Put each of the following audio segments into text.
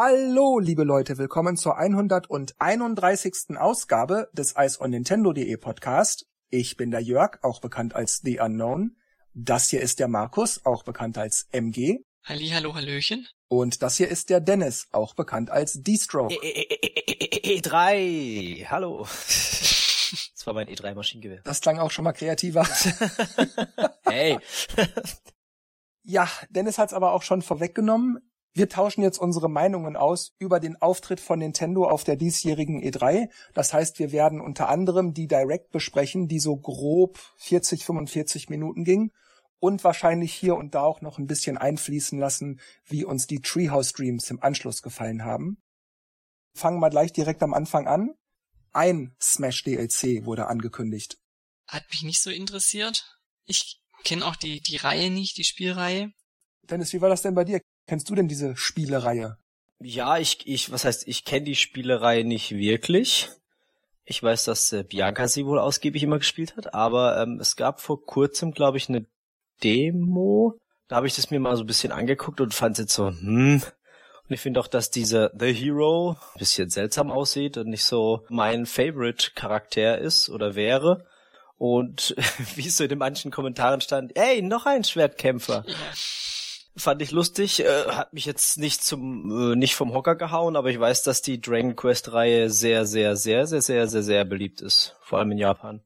Hallo, liebe Leute, willkommen zur 131. Ausgabe des Eis on Nintendo.de Podcast. Ich bin der Jörg, auch bekannt als The Unknown. Das hier ist der Markus, auch bekannt als MG. Halli, hallo, hallöchen. Und das hier ist der Dennis, auch bekannt als D-Stroke. E3, hallo. Das war mein E3-Maschinengewehr. Das klang auch schon mal kreativer. Hey. Ja, Dennis hat's aber auch schon vorweggenommen. Wir tauschen jetzt unsere Meinungen aus über den Auftritt von Nintendo auf der diesjährigen E3. Das heißt, wir werden unter anderem die Direct besprechen, die so grob 40, 45 Minuten ging und wahrscheinlich hier und da auch noch ein bisschen einfließen lassen, wie uns die Treehouse Streams im Anschluss gefallen haben. Fangen wir gleich direkt am Anfang an. Ein Smash DLC wurde angekündigt. Hat mich nicht so interessiert. Ich kenne auch die, die Reihe nicht, die Spielreihe. Dennis, wie war das denn bei dir? Kennst du denn diese Spielereihe? Ja, ich, ich, was heißt, ich kenne die Spielerei nicht wirklich. Ich weiß, dass äh, Bianca sie wohl ausgiebig immer gespielt hat, aber ähm, es gab vor kurzem, glaube ich, eine Demo. Da habe ich das mir mal so ein bisschen angeguckt und fand es jetzt so, hm. Und ich finde auch, dass dieser The Hero ein bisschen seltsam aussieht und nicht so mein Favorite-Charakter ist oder wäre. Und wie es so in den manchen Kommentaren stand, ey, noch ein Schwertkämpfer. Fand ich lustig, äh, hat mich jetzt nicht zum äh, nicht vom Hocker gehauen, aber ich weiß, dass die Dragon Quest Reihe sehr sehr sehr sehr sehr sehr sehr beliebt ist, vor allem in Japan.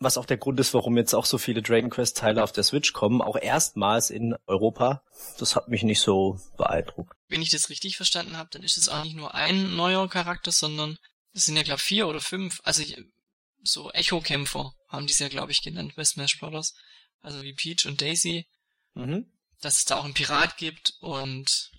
Was auch der Grund ist, warum jetzt auch so viele Dragon Quest Teile auf der Switch kommen, auch erstmals in Europa. Das hat mich nicht so beeindruckt. Wenn ich das richtig verstanden habe, dann ist es auch nicht nur ein neuer Charakter, sondern es sind ja, glaube vier oder fünf. Also ich, so Echo-Kämpfer haben die es ja, glaube ich, genannt bei Smash Bros. Also wie Peach und Daisy. Mhm. Dass es da auch einen Pirat gibt und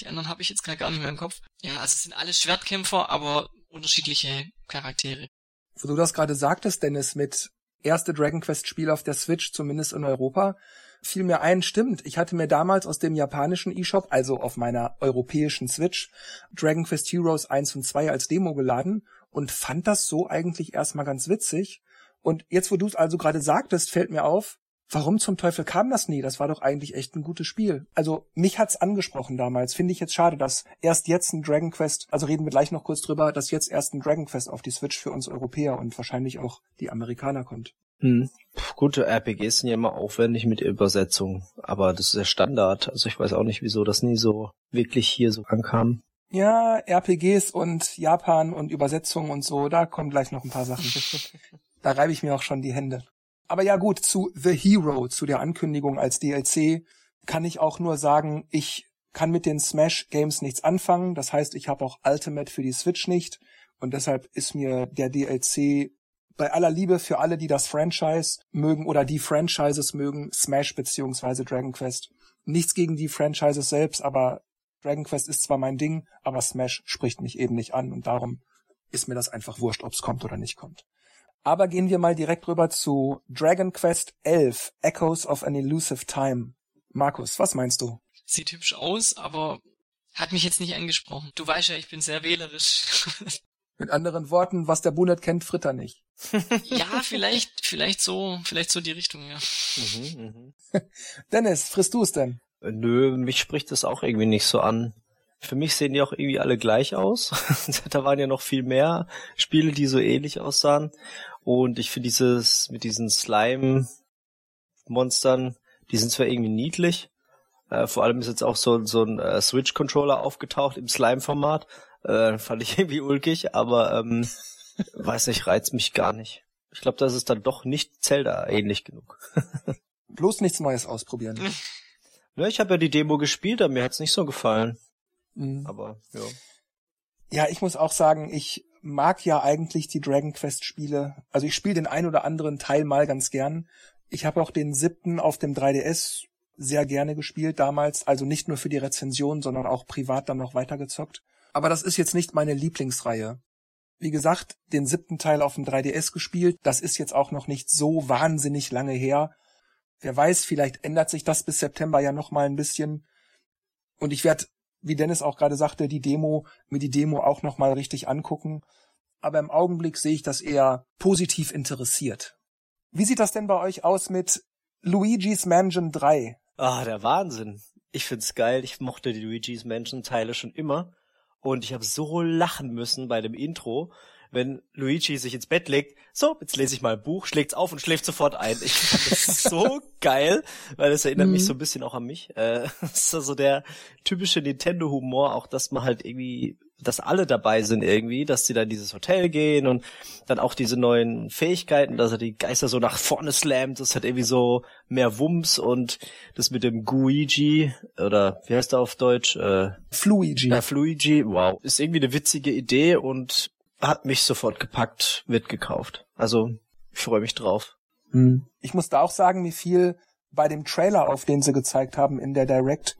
die anderen habe ich jetzt gar nicht mehr im Kopf. Ja, also es sind alles Schwertkämpfer, aber unterschiedliche Charaktere. Wo du das gerade sagtest, Dennis, mit erste Dragon Quest Spiel auf der Switch, zumindest in Europa, fiel mir ein, stimmt, ich hatte mir damals aus dem japanischen eShop, also auf meiner europäischen Switch, Dragon Quest Heroes 1 und 2 als Demo geladen und fand das so eigentlich erstmal ganz witzig. Und jetzt, wo du es also gerade sagtest, fällt mir auf, warum zum Teufel kam das nie? Das war doch eigentlich echt ein gutes Spiel. Also mich hat's angesprochen damals. Finde ich jetzt schade, dass erst jetzt ein Dragon Quest, also reden wir gleich noch kurz drüber, dass jetzt erst ein Dragon Quest auf die Switch für uns Europäer und wahrscheinlich auch die Amerikaner kommt. Hm. Puh, Gute RPGs sind ja immer aufwendig mit der Übersetzung, aber das ist ja Standard. Also ich weiß auch nicht, wieso das nie so wirklich hier so ankam. Ja, RPGs und Japan und Übersetzungen und so, da kommen gleich noch ein paar Sachen. da reibe ich mir auch schon die Hände. Aber ja gut, zu The Hero, zu der Ankündigung als DLC, kann ich auch nur sagen, ich kann mit den Smash Games nichts anfangen. Das heißt, ich habe auch Ultimate für die Switch nicht. Und deshalb ist mir der DLC bei aller Liebe für alle, die das Franchise mögen oder die Franchises mögen, Smash beziehungsweise Dragon Quest. Nichts gegen die Franchises selbst, aber Dragon Quest ist zwar mein Ding, aber Smash spricht mich eben nicht an und darum ist mir das einfach wurscht, ob's kommt oder nicht kommt. Aber gehen wir mal direkt rüber zu Dragon Quest 11, Echoes of an Elusive Time. Markus, was meinst du? Sieht hübsch aus, aber hat mich jetzt nicht angesprochen. Du weißt ja, ich bin sehr wählerisch. Mit anderen Worten, was der Bunert kennt, fritt er nicht. ja, vielleicht, vielleicht so, vielleicht so die Richtung, ja. Mhm, Dennis, frisst du es denn? Nö, mich spricht das auch irgendwie nicht so an. Für mich sehen die auch irgendwie alle gleich aus. da waren ja noch viel mehr Spiele, die so ähnlich aussahen. Und ich finde dieses mit diesen Slime-Monstern, die sind zwar irgendwie niedlich. Äh, vor allem ist jetzt auch so, so ein äh, Switch-Controller aufgetaucht im Slime-Format. Äh, fand ich irgendwie ulkig, aber ähm, weiß nicht, reizt mich gar nicht. Ich glaube, das ist dann doch nicht Zelda ähnlich genug. Bloß nichts Neues ausprobieren. Ja, ich habe ja die Demo gespielt, aber mir hat's nicht so gefallen. Mhm. Aber ja. Ja, ich muss auch sagen, ich mag ja eigentlich die Dragon Quest Spiele. Also ich spiele den ein oder anderen Teil mal ganz gern. Ich habe auch den siebten auf dem 3DS sehr gerne gespielt damals. Also nicht nur für die Rezension, sondern auch privat dann noch weitergezockt. Aber das ist jetzt nicht meine Lieblingsreihe. Wie gesagt, den siebten Teil auf dem 3DS gespielt. Das ist jetzt auch noch nicht so wahnsinnig lange her. Wer weiß, vielleicht ändert sich das bis September ja noch mal ein bisschen. Und ich werde, wie Dennis auch gerade sagte, die Demo, mir die Demo auch noch mal richtig angucken. Aber im Augenblick sehe ich das eher positiv interessiert. Wie sieht das denn bei euch aus mit Luigi's Mansion 3? Ah, der Wahnsinn. Ich find's geil. Ich mochte die Luigi's Mansion Teile schon immer. Und ich habe so lachen müssen bei dem Intro, wenn Luigi sich ins Bett legt, so, jetzt lese ich mal ein Buch, schlägt's auf und schläft sofort ein. Ich fand das so geil, weil es erinnert mhm. mich so ein bisschen auch an mich. Äh, das ist so also der typische Nintendo-Humor, auch dass man halt irgendwie, dass alle dabei sind irgendwie, dass sie dann dieses Hotel gehen und dann auch diese neuen Fähigkeiten, dass er die Geister so nach vorne slammt, das hat irgendwie so mehr Wumms und das mit dem Guigi, oder wie heißt er auf Deutsch? Äh, Fluigi. Ja, Fluigi, wow. Ist irgendwie eine witzige Idee und hat mich sofort gepackt, wird gekauft. Also ich freue mich drauf. Hm. Ich muss da auch sagen, wie viel bei dem Trailer auf, den sie gezeigt haben in der Direct,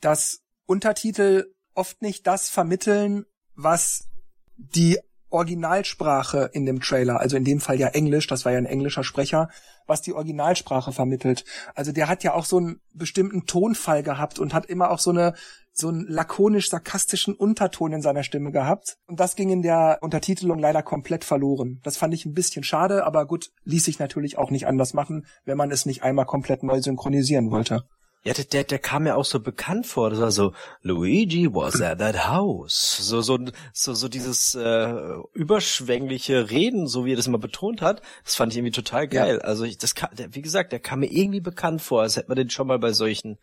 dass Untertitel oft nicht das vermitteln, was die Originalsprache in dem Trailer, also in dem Fall ja Englisch, das war ja ein englischer Sprecher, was die Originalsprache vermittelt. Also der hat ja auch so einen bestimmten Tonfall gehabt und hat immer auch so eine so einen lakonisch-sarkastischen Unterton in seiner Stimme gehabt. Und das ging in der Untertitelung leider komplett verloren. Das fand ich ein bisschen schade, aber gut, ließ sich natürlich auch nicht anders machen, wenn man es nicht einmal komplett neu synchronisieren wollte. Ja, der, der, der kam mir auch so bekannt vor. Das war so, Luigi was at that house. So, so, so, so dieses äh, überschwängliche Reden, so wie er das immer betont hat, das fand ich irgendwie total geil. Ja. Also ich, das kam, der, wie gesagt, der kam mir irgendwie bekannt vor, als hätte man den schon mal bei solchen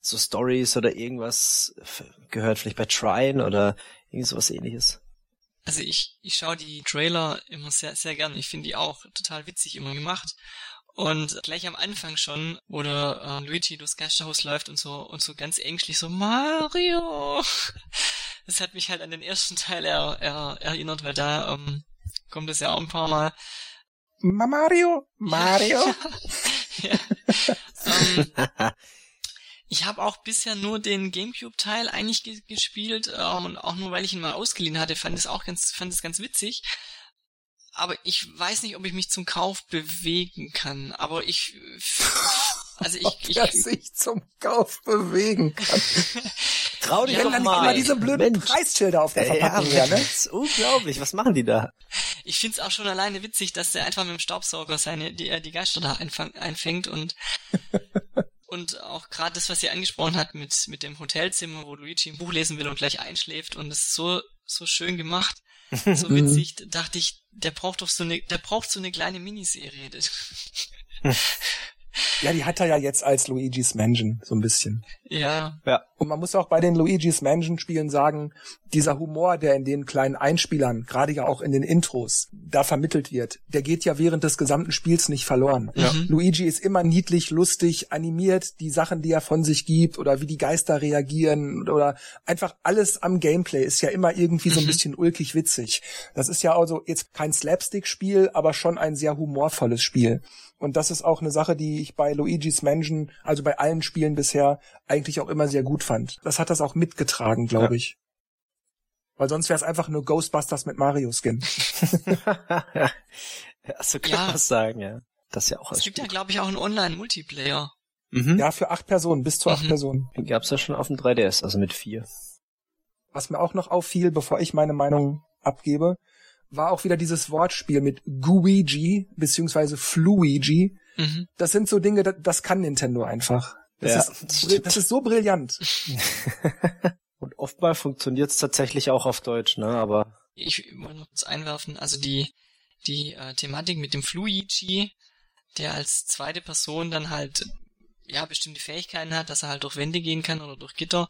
so Stories oder irgendwas gehört, vielleicht bei Trine oder irgend sowas ähnliches. Also ich, ich schaue die Trailer immer sehr, sehr gerne. Ich finde die auch total witzig immer gemacht. Und gleich am Anfang schon, wo der äh, Luigi durchs Geisterhaus läuft und so und so ganz ängstlich so Mario. Das hat mich halt an den ersten Teil er, er, erinnert, weil da ähm, kommt es ja auch ein paar Mal. Mario, Mario. ja. ähm, ich habe auch bisher nur den GameCube-Teil eigentlich ge gespielt ähm, und auch nur, weil ich ihn mal ausgeliehen hatte, fand es auch ganz, fand es ganz witzig aber ich weiß nicht, ob ich mich zum Kauf bewegen kann. Aber ich, also ich, ob ich, er sich zum Kauf bewegen kann. Trau dich ja, doch dann mal. immer diese blöden Mensch. Preisschilder auf der Verpackung ja, ja, ne? Das ist unglaublich. Was machen die da? Ich find's auch schon alleine witzig, dass der einfach mit dem Staubsauger seine die, äh, die Geister da einfängt und und auch gerade das, was sie angesprochen hat mit mit dem Hotelzimmer, wo Luigi ein Buch lesen will und gleich einschläft und ist so so schön gemacht so witzig, dachte ich, der braucht doch so eine, der braucht so eine kleine Miniserie. Ja, die hat er ja jetzt als Luigi's Mansion, so ein bisschen. Ja. Ja. Und man muss auch bei den Luigi's Mansion Spielen sagen, dieser Humor, der in den kleinen Einspielern, gerade ja auch in den Intros, da vermittelt wird, der geht ja während des gesamten Spiels nicht verloren. Ja. Mhm. Luigi ist immer niedlich, lustig, animiert, die Sachen, die er von sich gibt oder wie die Geister reagieren oder einfach alles am Gameplay ist ja immer irgendwie so ein mhm. bisschen ulkig witzig. Das ist ja also jetzt kein Slapstick-Spiel, aber schon ein sehr humorvolles Spiel. Und das ist auch eine Sache, die ich bei Luigi's Mansion, also bei allen Spielen bisher, eigentlich auch immer sehr gut fand. Das hat das auch mitgetragen, glaube ja. ich. Weil sonst wäre es einfach nur Ghostbusters mit Mario-Skin. ja, so kann ja. man sagen, ja. Das ist ja auch Es gibt ja, glaube ich, auch einen Online-Multiplayer. Mhm. Ja, für acht Personen, bis zu acht mhm. Personen. Den gab's ja schon auf dem 3DS, also mit vier. Was mir auch noch auffiel, bevor ich meine Meinung abgebe, war auch wieder dieses Wortspiel mit Guigi beziehungsweise Fluigi. Mhm. Das sind so Dinge, das, das kann Nintendo einfach. Das, ja, ist, das ist so brillant. Und oftmals funktioniert es tatsächlich auch auf Deutsch, ne? Aber ich wollte noch kurz einwerfen, also die die äh, Thematik mit dem Fluigi, der als zweite Person dann halt ja bestimmte Fähigkeiten hat, dass er halt durch Wände gehen kann oder durch Gitter.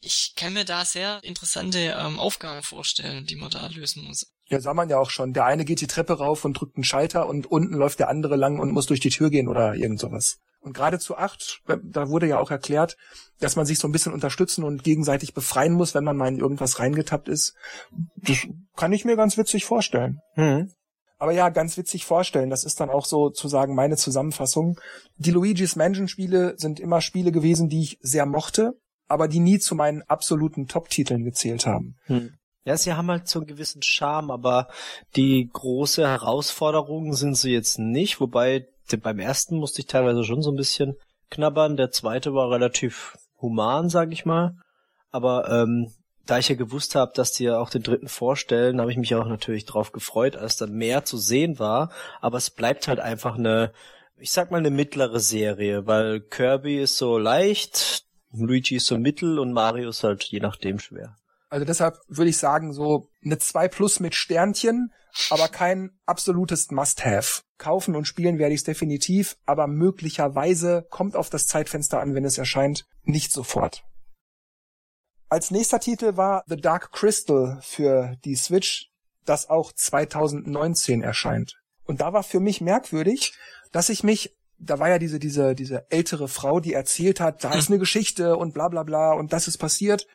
Ich kann mir da sehr interessante ähm, Aufgaben vorstellen, die man da lösen muss. Ja, sah man ja auch schon. Der eine geht die Treppe rauf und drückt einen Schalter und unten läuft der andere lang und muss durch die Tür gehen oder irgend sowas. Und gerade zu acht, da wurde ja auch erklärt, dass man sich so ein bisschen unterstützen und gegenseitig befreien muss, wenn man mal in irgendwas reingetappt ist. Das kann ich mir ganz witzig vorstellen. Mhm. Aber ja, ganz witzig vorstellen. Das ist dann auch so zu sagen meine Zusammenfassung. Die Luigi's Mansion Spiele sind immer Spiele gewesen, die ich sehr mochte, aber die nie zu meinen absoluten Top-Titeln gezählt haben. Mhm. Ja, sie haben halt so einen gewissen Charme, aber die große Herausforderungen sind sie jetzt nicht, wobei beim ersten musste ich teilweise schon so ein bisschen knabbern, der zweite war relativ human, sag ich mal, aber ähm, da ich ja gewusst habe, dass die ja auch den dritten vorstellen, habe ich mich auch natürlich drauf gefreut, als da mehr zu sehen war, aber es bleibt halt einfach eine, ich sag mal eine mittlere Serie, weil Kirby ist so leicht, Luigi ist so mittel und Mario ist halt je nachdem schwer. Also deshalb würde ich sagen, so eine 2 plus mit Sternchen, aber kein absolutes Must-Have. Kaufen und spielen werde ich es definitiv, aber möglicherweise kommt auf das Zeitfenster an, wenn es erscheint, nicht sofort. Als nächster Titel war The Dark Crystal für die Switch, das auch 2019 erscheint. Und da war für mich merkwürdig, dass ich mich, da war ja diese, diese, diese ältere Frau, die erzählt hat, da ist eine Geschichte und bla bla bla und das ist passiert.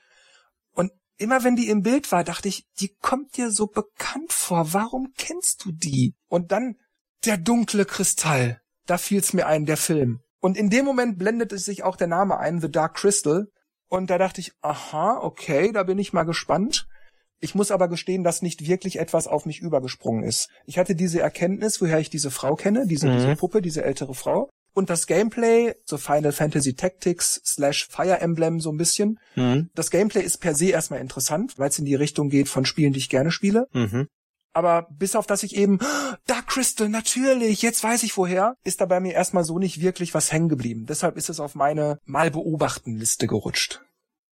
Immer wenn die im Bild war, dachte ich, die kommt dir so bekannt vor. Warum kennst du die? Und dann der dunkle Kristall. Da fiel's mir ein, der Film. Und in dem Moment blendet es sich auch der Name ein, The Dark Crystal. Und da dachte ich, aha, okay, da bin ich mal gespannt. Ich muss aber gestehen, dass nicht wirklich etwas auf mich übergesprungen ist. Ich hatte diese Erkenntnis, woher ich diese Frau kenne, diese, mhm. diese Puppe, diese ältere Frau. Und das Gameplay, so Final Fantasy Tactics slash Fire Emblem so ein bisschen. Mhm. Das Gameplay ist per se erstmal interessant, weil es in die Richtung geht von Spielen, die ich gerne spiele. Mhm. Aber bis auf das ich eben, Dark Crystal, natürlich, jetzt weiß ich woher, ist da bei mir erstmal so nicht wirklich was hängen geblieben. Deshalb ist es auf meine mal beobachten Liste gerutscht.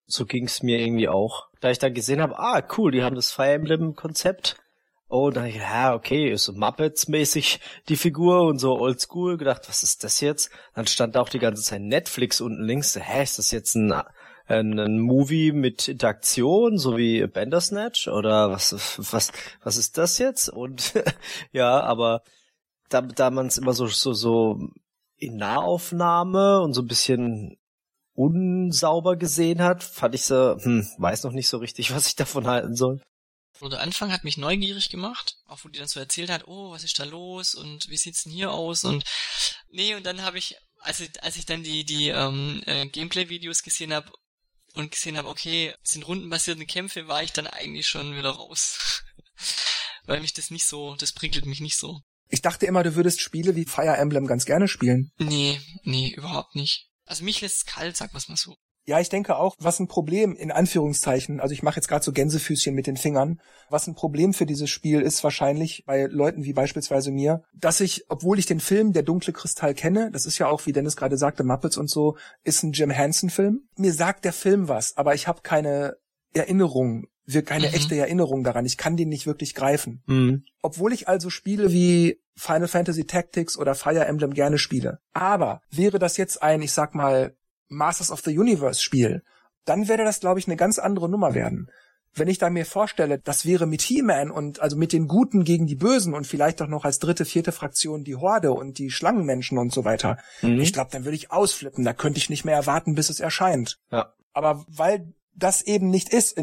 So ging's mir irgendwie auch. Da ich dann gesehen habe, ah, cool, die haben das Fire Emblem Konzept Oh, da ja, okay, ist so Muppets-mäßig die Figur und so oldschool. Gedacht, was ist das jetzt? Dann stand auch die ganze Zeit Netflix unten links. Hä, ist das jetzt ein, ein, ein Movie mit Interaktion, so wie Bandersnatch? Oder was, was, was ist das jetzt? Und ja, aber da, da man es immer so, so, so in Nahaufnahme und so ein bisschen unsauber gesehen hat, fand ich so, hm, weiß noch nicht so richtig, was ich davon halten soll. So, der Anfang hat mich neugierig gemacht, auch wo die dann so erzählt hat, oh, was ist da los und wie sieht's denn hier aus und nee, und dann habe ich, als ich, als ich dann die, die ähm, äh, Gameplay-Videos gesehen habe und gesehen habe, okay, es sind rundenbasierte Kämpfe, war ich dann eigentlich schon wieder raus. Weil mich das nicht so, das prickelt mich nicht so. Ich dachte immer, du würdest Spiele wie Fire Emblem ganz gerne spielen. Nee, nee, überhaupt nicht. Also mich lässt's kalt, sag mal's mal so. Ja, ich denke auch, was ein Problem in Anführungszeichen, also ich mache jetzt gerade so Gänsefüßchen mit den Fingern, was ein Problem für dieses Spiel ist wahrscheinlich bei Leuten wie beispielsweise mir, dass ich, obwohl ich den Film Der dunkle Kristall kenne, das ist ja auch, wie Dennis gerade sagte, Muppets und so, ist ein Jim Henson-Film. Mir sagt der Film was, aber ich habe keine Erinnerung, keine mhm. echte Erinnerung daran. Ich kann den nicht wirklich greifen. Mhm. Obwohl ich also Spiele wie Final Fantasy Tactics oder Fire Emblem gerne spiele. Aber wäre das jetzt ein, ich sag mal, Masters of the Universe Spiel, dann werde das, glaube ich, eine ganz andere Nummer werden. Wenn ich da mir vorstelle, das wäre mit He-Man und also mit den Guten gegen die Bösen und vielleicht auch noch als dritte, vierte Fraktion die Horde und die Schlangenmenschen und so weiter. Mhm. Ich glaube, dann würde ich ausflippen. Da könnte ich nicht mehr erwarten, bis es erscheint. Ja. Aber weil das eben nicht ist,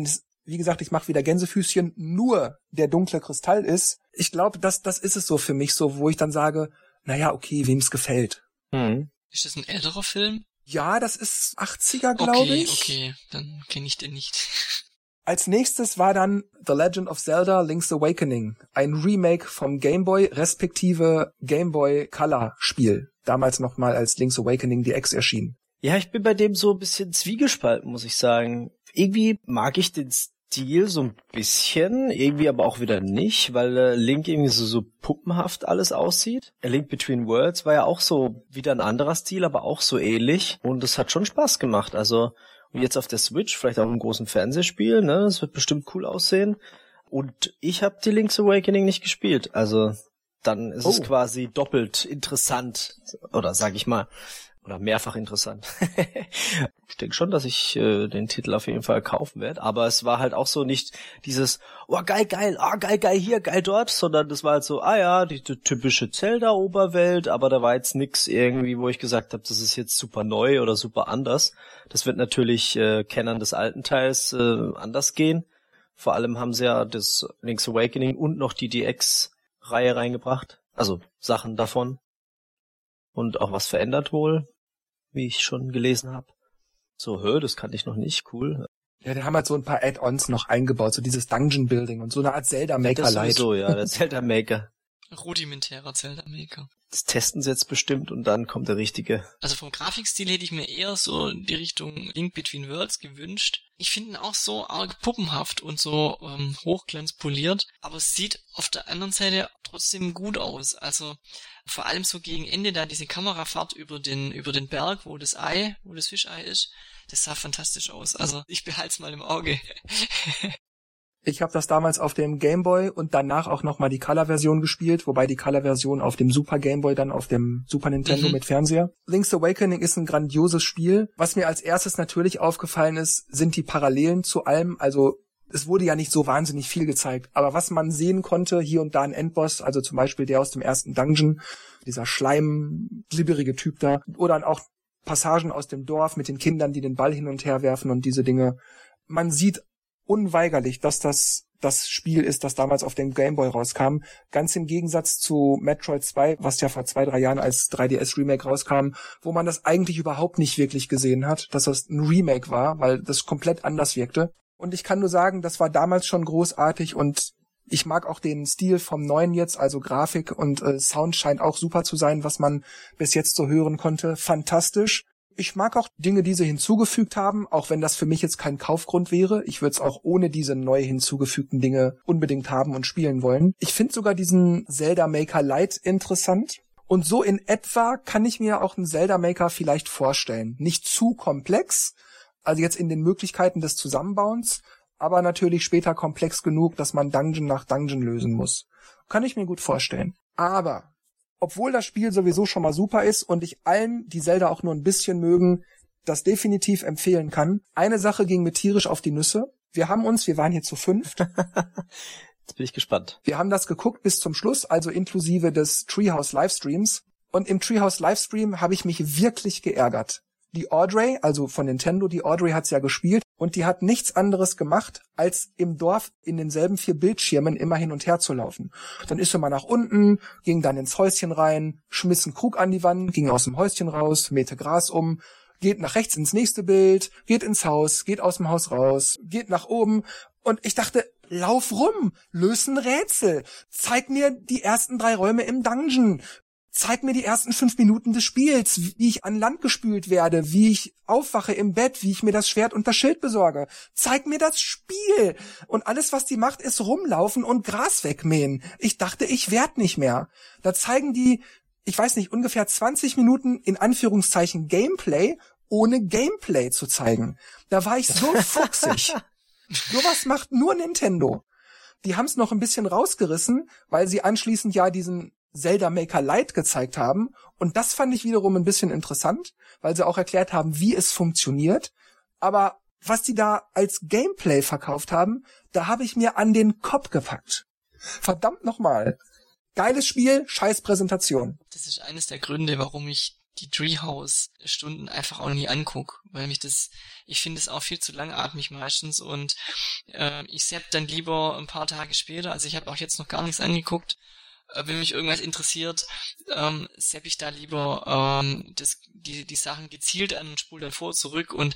wie gesagt, ich mache wieder Gänsefüßchen, nur der dunkle Kristall ist, ich glaube, das, das ist es so für mich so, wo ich dann sage, naja, okay, wem es gefällt. Mhm. Ist das ein älterer Film? Ja, das ist 80er, glaube okay, ich. Okay, dann kenne ich den nicht. Als nächstes war dann The Legend of Zelda Link's Awakening, ein Remake vom Game Boy respektive Game Boy Color Spiel, damals nochmal als Link's Awakening DX erschien. Ja, ich bin bei dem so ein bisschen zwiegespalten, muss ich sagen. Irgendwie mag ich den Stil so ein bisschen, irgendwie aber auch wieder nicht, weil äh, Link irgendwie so, so puppenhaft alles aussieht. A Link Between Worlds war ja auch so wieder ein anderer Stil, aber auch so ähnlich. Und es hat schon Spaß gemacht. Also und jetzt auf der Switch, vielleicht auch im großen Fernsehspiel, ne? Es wird bestimmt cool aussehen. Und ich habe die Link's Awakening nicht gespielt. Also dann ist oh. es quasi doppelt interessant. Oder sag ich mal, oder mehrfach interessant. ich denke schon, dass ich äh, den Titel auf jeden Fall kaufen werde, aber es war halt auch so nicht dieses, oh geil, geil, ah oh, geil, geil hier, geil dort, sondern das war halt so, ah ja, die, die typische Zelda-Oberwelt, aber da war jetzt nix irgendwie, wo ich gesagt habe, das ist jetzt super neu oder super anders. Das wird natürlich äh, Kennern des alten Teils äh, anders gehen. Vor allem haben sie ja das Link's Awakening und noch die DX-Reihe reingebracht, also Sachen davon und auch was verändert wohl wie ich schon gelesen habe. So, hör, das kannte ich noch nicht, cool. Ja, die haben halt so ein paar Add-ons noch eingebaut, so dieses Dungeon Building und so eine Art Zelda Maker Light. So, ja, der Zelda Maker. Rudimentärer Zelda Maker. Das testen sie jetzt bestimmt und dann kommt der richtige. Also vom Grafikstil hätte ich mir eher so die Richtung Link Between Worlds gewünscht. Ich finde ihn auch so arg puppenhaft und so ähm, hochglanzpoliert, aber es sieht auf der anderen Seite trotzdem gut aus. Also vor allem so gegen Ende da diese Kamerafahrt über den, über den Berg, wo das Ei, wo das Fischei ist, das sah fantastisch aus. Also ich behalte es mal im Auge. Ich habe das damals auf dem Game Boy und danach auch nochmal die Color-Version gespielt, wobei die Color-Version auf dem Super Game Boy dann auf dem Super Nintendo mhm. mit Fernseher. Link's Awakening ist ein grandioses Spiel. Was mir als erstes natürlich aufgefallen ist, sind die Parallelen zu allem. Also es wurde ja nicht so wahnsinnig viel gezeigt, aber was man sehen konnte, hier und da ein Endboss, also zum Beispiel der aus dem ersten Dungeon, dieser Schleim, glibberige Typ da, oder auch Passagen aus dem Dorf mit den Kindern, die den Ball hin und her werfen und diese Dinge. Man sieht unweigerlich, dass das das Spiel ist, das damals auf dem Game Boy rauskam. Ganz im Gegensatz zu Metroid 2, was ja vor zwei, drei Jahren als 3DS Remake rauskam, wo man das eigentlich überhaupt nicht wirklich gesehen hat, dass das ein Remake war, weil das komplett anders wirkte. Und ich kann nur sagen, das war damals schon großartig und ich mag auch den Stil vom neuen jetzt, also Grafik und äh, Sound scheint auch super zu sein, was man bis jetzt so hören konnte. Fantastisch. Ich mag auch Dinge, die sie hinzugefügt haben, auch wenn das für mich jetzt kein Kaufgrund wäre. Ich würde es auch ohne diese neu hinzugefügten Dinge unbedingt haben und spielen wollen. Ich finde sogar diesen Zelda Maker Lite interessant. Und so in etwa kann ich mir auch einen Zelda Maker vielleicht vorstellen. Nicht zu komplex, also jetzt in den Möglichkeiten des Zusammenbauens, aber natürlich später komplex genug, dass man Dungeon nach Dungeon lösen muss. Kann ich mir gut vorstellen. Aber obwohl das Spiel sowieso schon mal super ist und ich allen, die Zelda auch nur ein bisschen mögen, das definitiv empfehlen kann. Eine Sache ging mir tierisch auf die Nüsse. Wir haben uns, wir waren hier zu fünft. Jetzt bin ich gespannt. Wir haben das geguckt bis zum Schluss, also inklusive des Treehouse Livestreams. Und im Treehouse Livestream habe ich mich wirklich geärgert die Audrey, also von Nintendo, die Audrey hat's ja gespielt und die hat nichts anderes gemacht, als im Dorf in denselben vier Bildschirmen immer hin und her zu laufen. Dann ist sie mal nach unten, ging dann ins Häuschen rein, schmiss einen Krug an die Wand, ging aus dem Häuschen raus, mähte Gras um, geht nach rechts ins nächste Bild, geht ins Haus, geht aus dem Haus raus, geht nach oben. Und ich dachte, lauf rum, löse ein Rätsel, zeig mir die ersten drei Räume im Dungeon, zeig mir die ersten fünf Minuten des Spiels, wie ich an Land gespült werde, wie ich aufwache im Bett, wie ich mir das Schwert und das Schild besorge. Zeig mir das Spiel. Und alles, was die macht, ist rumlaufen und Gras wegmähen. Ich dachte, ich werd nicht mehr. Da zeigen die, ich weiß nicht, ungefähr 20 Minuten in Anführungszeichen Gameplay, ohne Gameplay zu zeigen. Da war ich so fuchsig. was macht nur Nintendo. Die haben es noch ein bisschen rausgerissen, weil sie anschließend ja diesen Zelda Maker Lite gezeigt haben. Und das fand ich wiederum ein bisschen interessant, weil sie auch erklärt haben, wie es funktioniert. Aber was die da als Gameplay verkauft haben, da habe ich mir an den Kopf gepackt. Verdammt nochmal. Geiles Spiel, scheiß Präsentation. Das ist eines der Gründe, warum ich die Treehouse-Stunden einfach auch nie anguck, weil mich das, ich finde es auch viel zu langatmig meistens und äh, ich sepp dann lieber ein paar Tage später, also ich habe auch jetzt noch gar nichts angeguckt, wenn mich irgendwas interessiert, ähm, sepp ich da lieber ähm, das, die, die Sachen gezielt an und spule dann vor, zurück und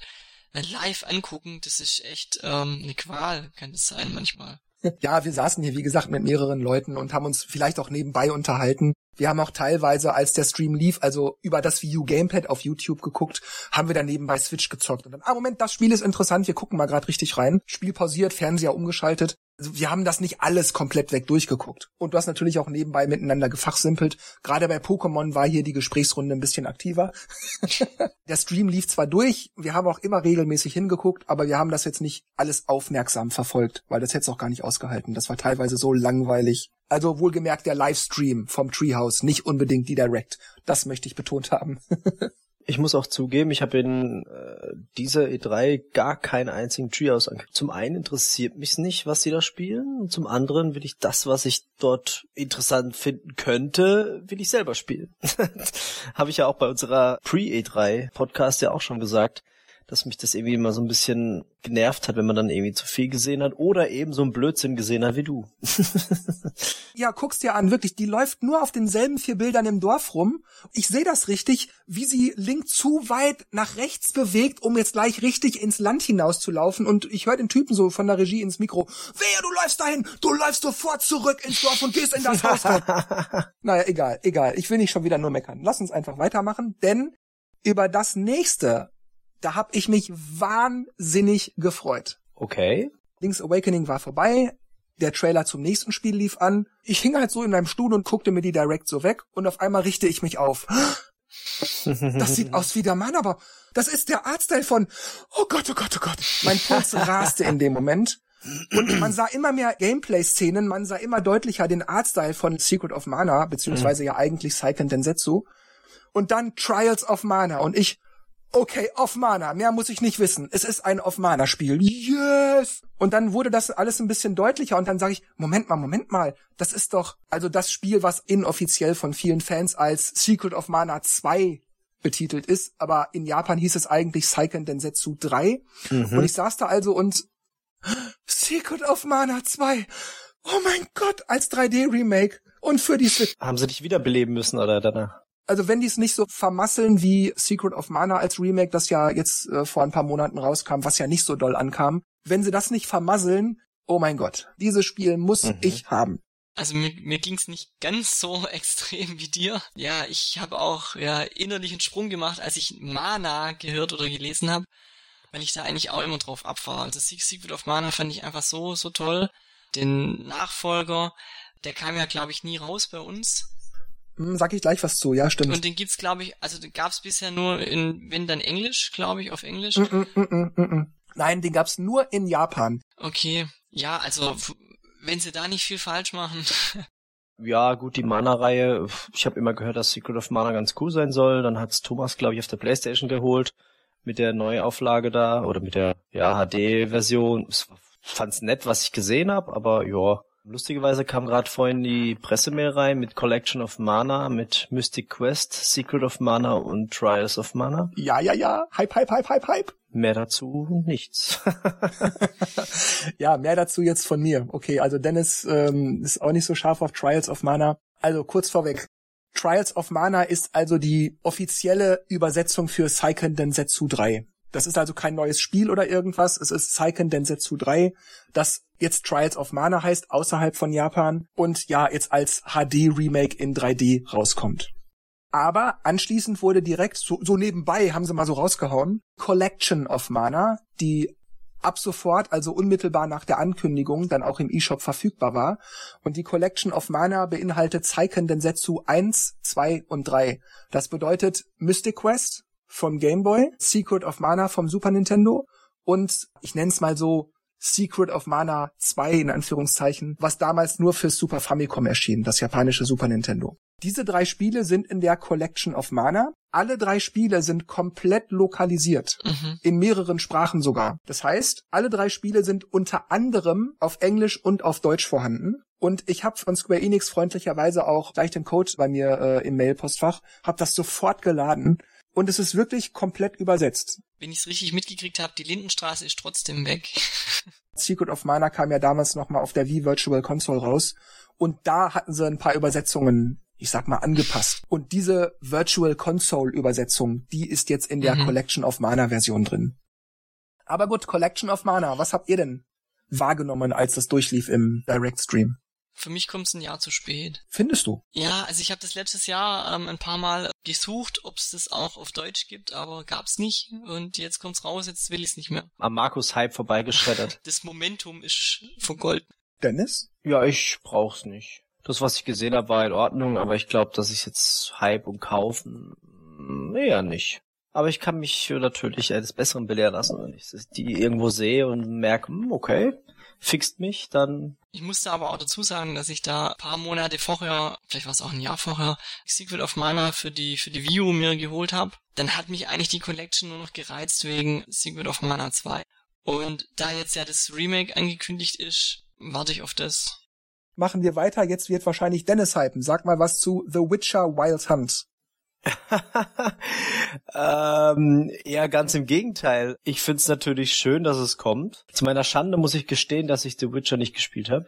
äh, live angucken, das ist echt ähm, eine Qual, kann das sein manchmal. Ja, wir saßen hier, wie gesagt, mit mehreren Leuten und haben uns vielleicht auch nebenbei unterhalten. Wir haben auch teilweise, als der Stream lief, also über das U Gamepad auf YouTube geguckt, haben wir dann nebenbei Switch gezockt. Und dann, ah, Moment, das Spiel ist interessant, wir gucken mal gerade richtig rein. Spiel pausiert, Fernseher umgeschaltet. Also wir haben das nicht alles komplett weg durchgeguckt. Und du hast natürlich auch nebenbei miteinander gefachsimpelt. Gerade bei Pokémon war hier die Gesprächsrunde ein bisschen aktiver. der Stream lief zwar durch, wir haben auch immer regelmäßig hingeguckt, aber wir haben das jetzt nicht alles aufmerksam verfolgt, weil das hätte es auch gar nicht ausgehalten. Das war teilweise so langweilig. Also wohlgemerkt der Livestream vom Treehouse, nicht unbedingt die Direct. Das möchte ich betont haben. ich muss auch zugeben, ich habe in äh, dieser E3 gar keinen einzigen Treehouse angeguckt. Zum einen interessiert mich nicht, was sie da spielen, und zum anderen will ich das, was ich dort interessant finden könnte, will ich selber spielen. habe ich ja auch bei unserer Pre-E3 Podcast ja auch schon gesagt dass mich das irgendwie immer so ein bisschen genervt hat, wenn man dann irgendwie zu viel gesehen hat oder eben so ein Blödsinn gesehen hat wie du. ja, guck's dir an, wirklich, die läuft nur auf denselben vier Bildern im Dorf rum. Ich sehe das richtig, wie sie Link zu weit nach rechts bewegt, um jetzt gleich richtig ins Land hinaus zu laufen und ich höre den Typen so von der Regie ins Mikro, wehe, du läufst dahin, du läufst sofort zurück ins Dorf und gehst in das Haus naja, egal, egal, ich will nicht schon wieder nur meckern. Lass uns einfach weitermachen, denn über das nächste, da habe ich mich wahnsinnig gefreut. Okay. Link's Awakening war vorbei. Der Trailer zum nächsten Spiel lief an. Ich hing halt so in meinem Stuhl und guckte mir die Direct so weg und auf einmal richte ich mich auf. Das sieht aus wie der Mann, aber das ist der Artstyle von, oh Gott, oh Gott, oh Gott. Mein Puls raste in dem Moment. Und man sah immer mehr Gameplay-Szenen, man sah immer deutlicher den Artstyle von Secret of Mana, beziehungsweise ja eigentlich Seiken Densetsu. Und dann Trials of Mana. Und ich, okay, of Mana, mehr muss ich nicht wissen. Es ist ein of Mana Spiel. Yes! Und dann wurde das alles ein bisschen deutlicher und dann sage ich, Moment mal, Moment mal, das ist doch also das Spiel, was inoffiziell von vielen Fans als Secret of Mana 2 betitelt ist, aber in Japan hieß es eigentlich Seiken Densetsu 3. Mhm. Und ich saß da also und Secret of Mana 2. Oh mein Gott, als 3D Remake und für die Switch. Haben sie dich wiederbeleben müssen oder danach? Also wenn die es nicht so vermasseln wie Secret of Mana als Remake, das ja jetzt äh, vor ein paar Monaten rauskam, was ja nicht so doll ankam, wenn sie das nicht vermasseln, oh mein Gott, dieses Spiel muss mhm. ich haben. Also mir, mir ging's nicht ganz so extrem wie dir. Ja, ich habe auch ja innerlich einen Sprung gemacht, als ich Mana gehört oder gelesen habe, weil ich da eigentlich auch immer drauf abfahre. Also Secret of Mana fand ich einfach so so toll. Den Nachfolger, der kam ja glaube ich nie raus bei uns. Hm, sag ich gleich was zu, ja, stimmt. Und den gibt's, glaube ich, also den gab's bisher nur in, wenn dann Englisch, glaube ich, auf Englisch. Mm -mm, mm, mm, mm Nein, den gab's nur in Japan. Okay, ja, also wenn sie da nicht viel falsch machen. ja, gut, die Mana-Reihe, ich habe immer gehört, dass Secret of Mana ganz cool sein soll. Dann hat's Thomas, glaube ich, auf der Playstation geholt mit der Neuauflage da oder mit der ja, HD-Version. Fand's nett, was ich gesehen habe, aber ja, Lustigerweise kam gerade vorhin die Pressemail rein mit Collection of Mana, mit Mystic Quest, Secret of Mana und Trials of Mana. Ja, ja, ja. Hype, hype, hype, hype, hype. Mehr dazu nichts. ja, mehr dazu jetzt von mir. Okay, also Dennis ähm, ist auch nicht so scharf auf Trials of Mana. Also kurz vorweg. Trials of Mana ist also die offizielle Übersetzung für Seiken Densetsu 3. Das ist also kein neues Spiel oder irgendwas. Es ist Seiken Densetsu 3, das jetzt Trials of Mana heißt, außerhalb von Japan und ja, jetzt als HD-Remake in 3D rauskommt. Aber anschließend wurde direkt, so, so nebenbei haben sie mal so rausgehauen, Collection of Mana, die ab sofort, also unmittelbar nach der Ankündigung, dann auch im eShop verfügbar war. Und die Collection of Mana beinhaltet Seiken Densetsu 1, 2 und 3. Das bedeutet Mystic Quest, vom Game Boy, Secret of Mana vom Super Nintendo und ich nenne es mal so Secret of Mana 2 in Anführungszeichen, was damals nur für Super Famicom erschien, das japanische Super Nintendo. Diese drei Spiele sind in der Collection of Mana. Alle drei Spiele sind komplett lokalisiert, mhm. in mehreren Sprachen sogar. Das heißt, alle drei Spiele sind unter anderem auf Englisch und auf Deutsch vorhanden. Und ich habe von Square Enix freundlicherweise auch gleich den Code bei mir äh, im Mailpostfach, habe das sofort geladen und es ist wirklich komplett übersetzt. Wenn ich es richtig mitgekriegt habe, die Lindenstraße ist trotzdem weg. Secret of Mana kam ja damals nochmal auf der Wii Virtual Console raus und da hatten sie ein paar Übersetzungen, ich sag mal, angepasst. Und diese Virtual Console Übersetzung, die ist jetzt in der mhm. Collection of Mana Version drin. Aber gut, Collection of Mana, was habt ihr denn wahrgenommen, als das durchlief im Direct Stream? Für mich kommt es ein Jahr zu spät. Findest du? Ja, also ich habe das letztes Jahr ähm, ein paar Mal gesucht, ob es das auch auf Deutsch gibt, aber gab's nicht. Und jetzt kommt's raus, jetzt will ich's nicht mehr. Am Markus-Hype vorbeigeschreddert. das Momentum ist vergolten. Dennis? Ja, ich brauch's nicht. Das, was ich gesehen habe, war in Ordnung, aber ich glaube, dass ich jetzt Hype und kaufen eher nicht. Aber ich kann mich natürlich des Besseren belehren lassen, wenn ich die irgendwo sehe und merke, hm, okay, fixt mich, dann. Ich musste aber auch dazu sagen, dass ich da paar Monate vorher, vielleicht war es auch ein Jahr vorher, Secret of Mana für die für die Wii U mir geholt habe. Dann hat mich eigentlich die Collection nur noch gereizt wegen Secret of Mana 2. Und da jetzt ja das Remake angekündigt ist, warte ich auf das. Machen wir weiter. Jetzt wird wahrscheinlich Dennis hypen. Sag mal was zu The Witcher Wild Hunt. Ähm, ja, ganz im Gegenteil. Ich find's natürlich schön, dass es kommt. Zu meiner Schande muss ich gestehen, dass ich The Witcher nicht gespielt habe.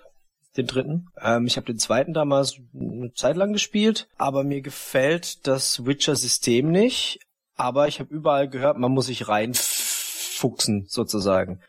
Den dritten. Ähm, ich habe den zweiten damals eine Zeit lang gespielt, aber mir gefällt das Witcher-System nicht. Aber ich habe überall gehört, man muss sich reinfuchsen, sozusagen.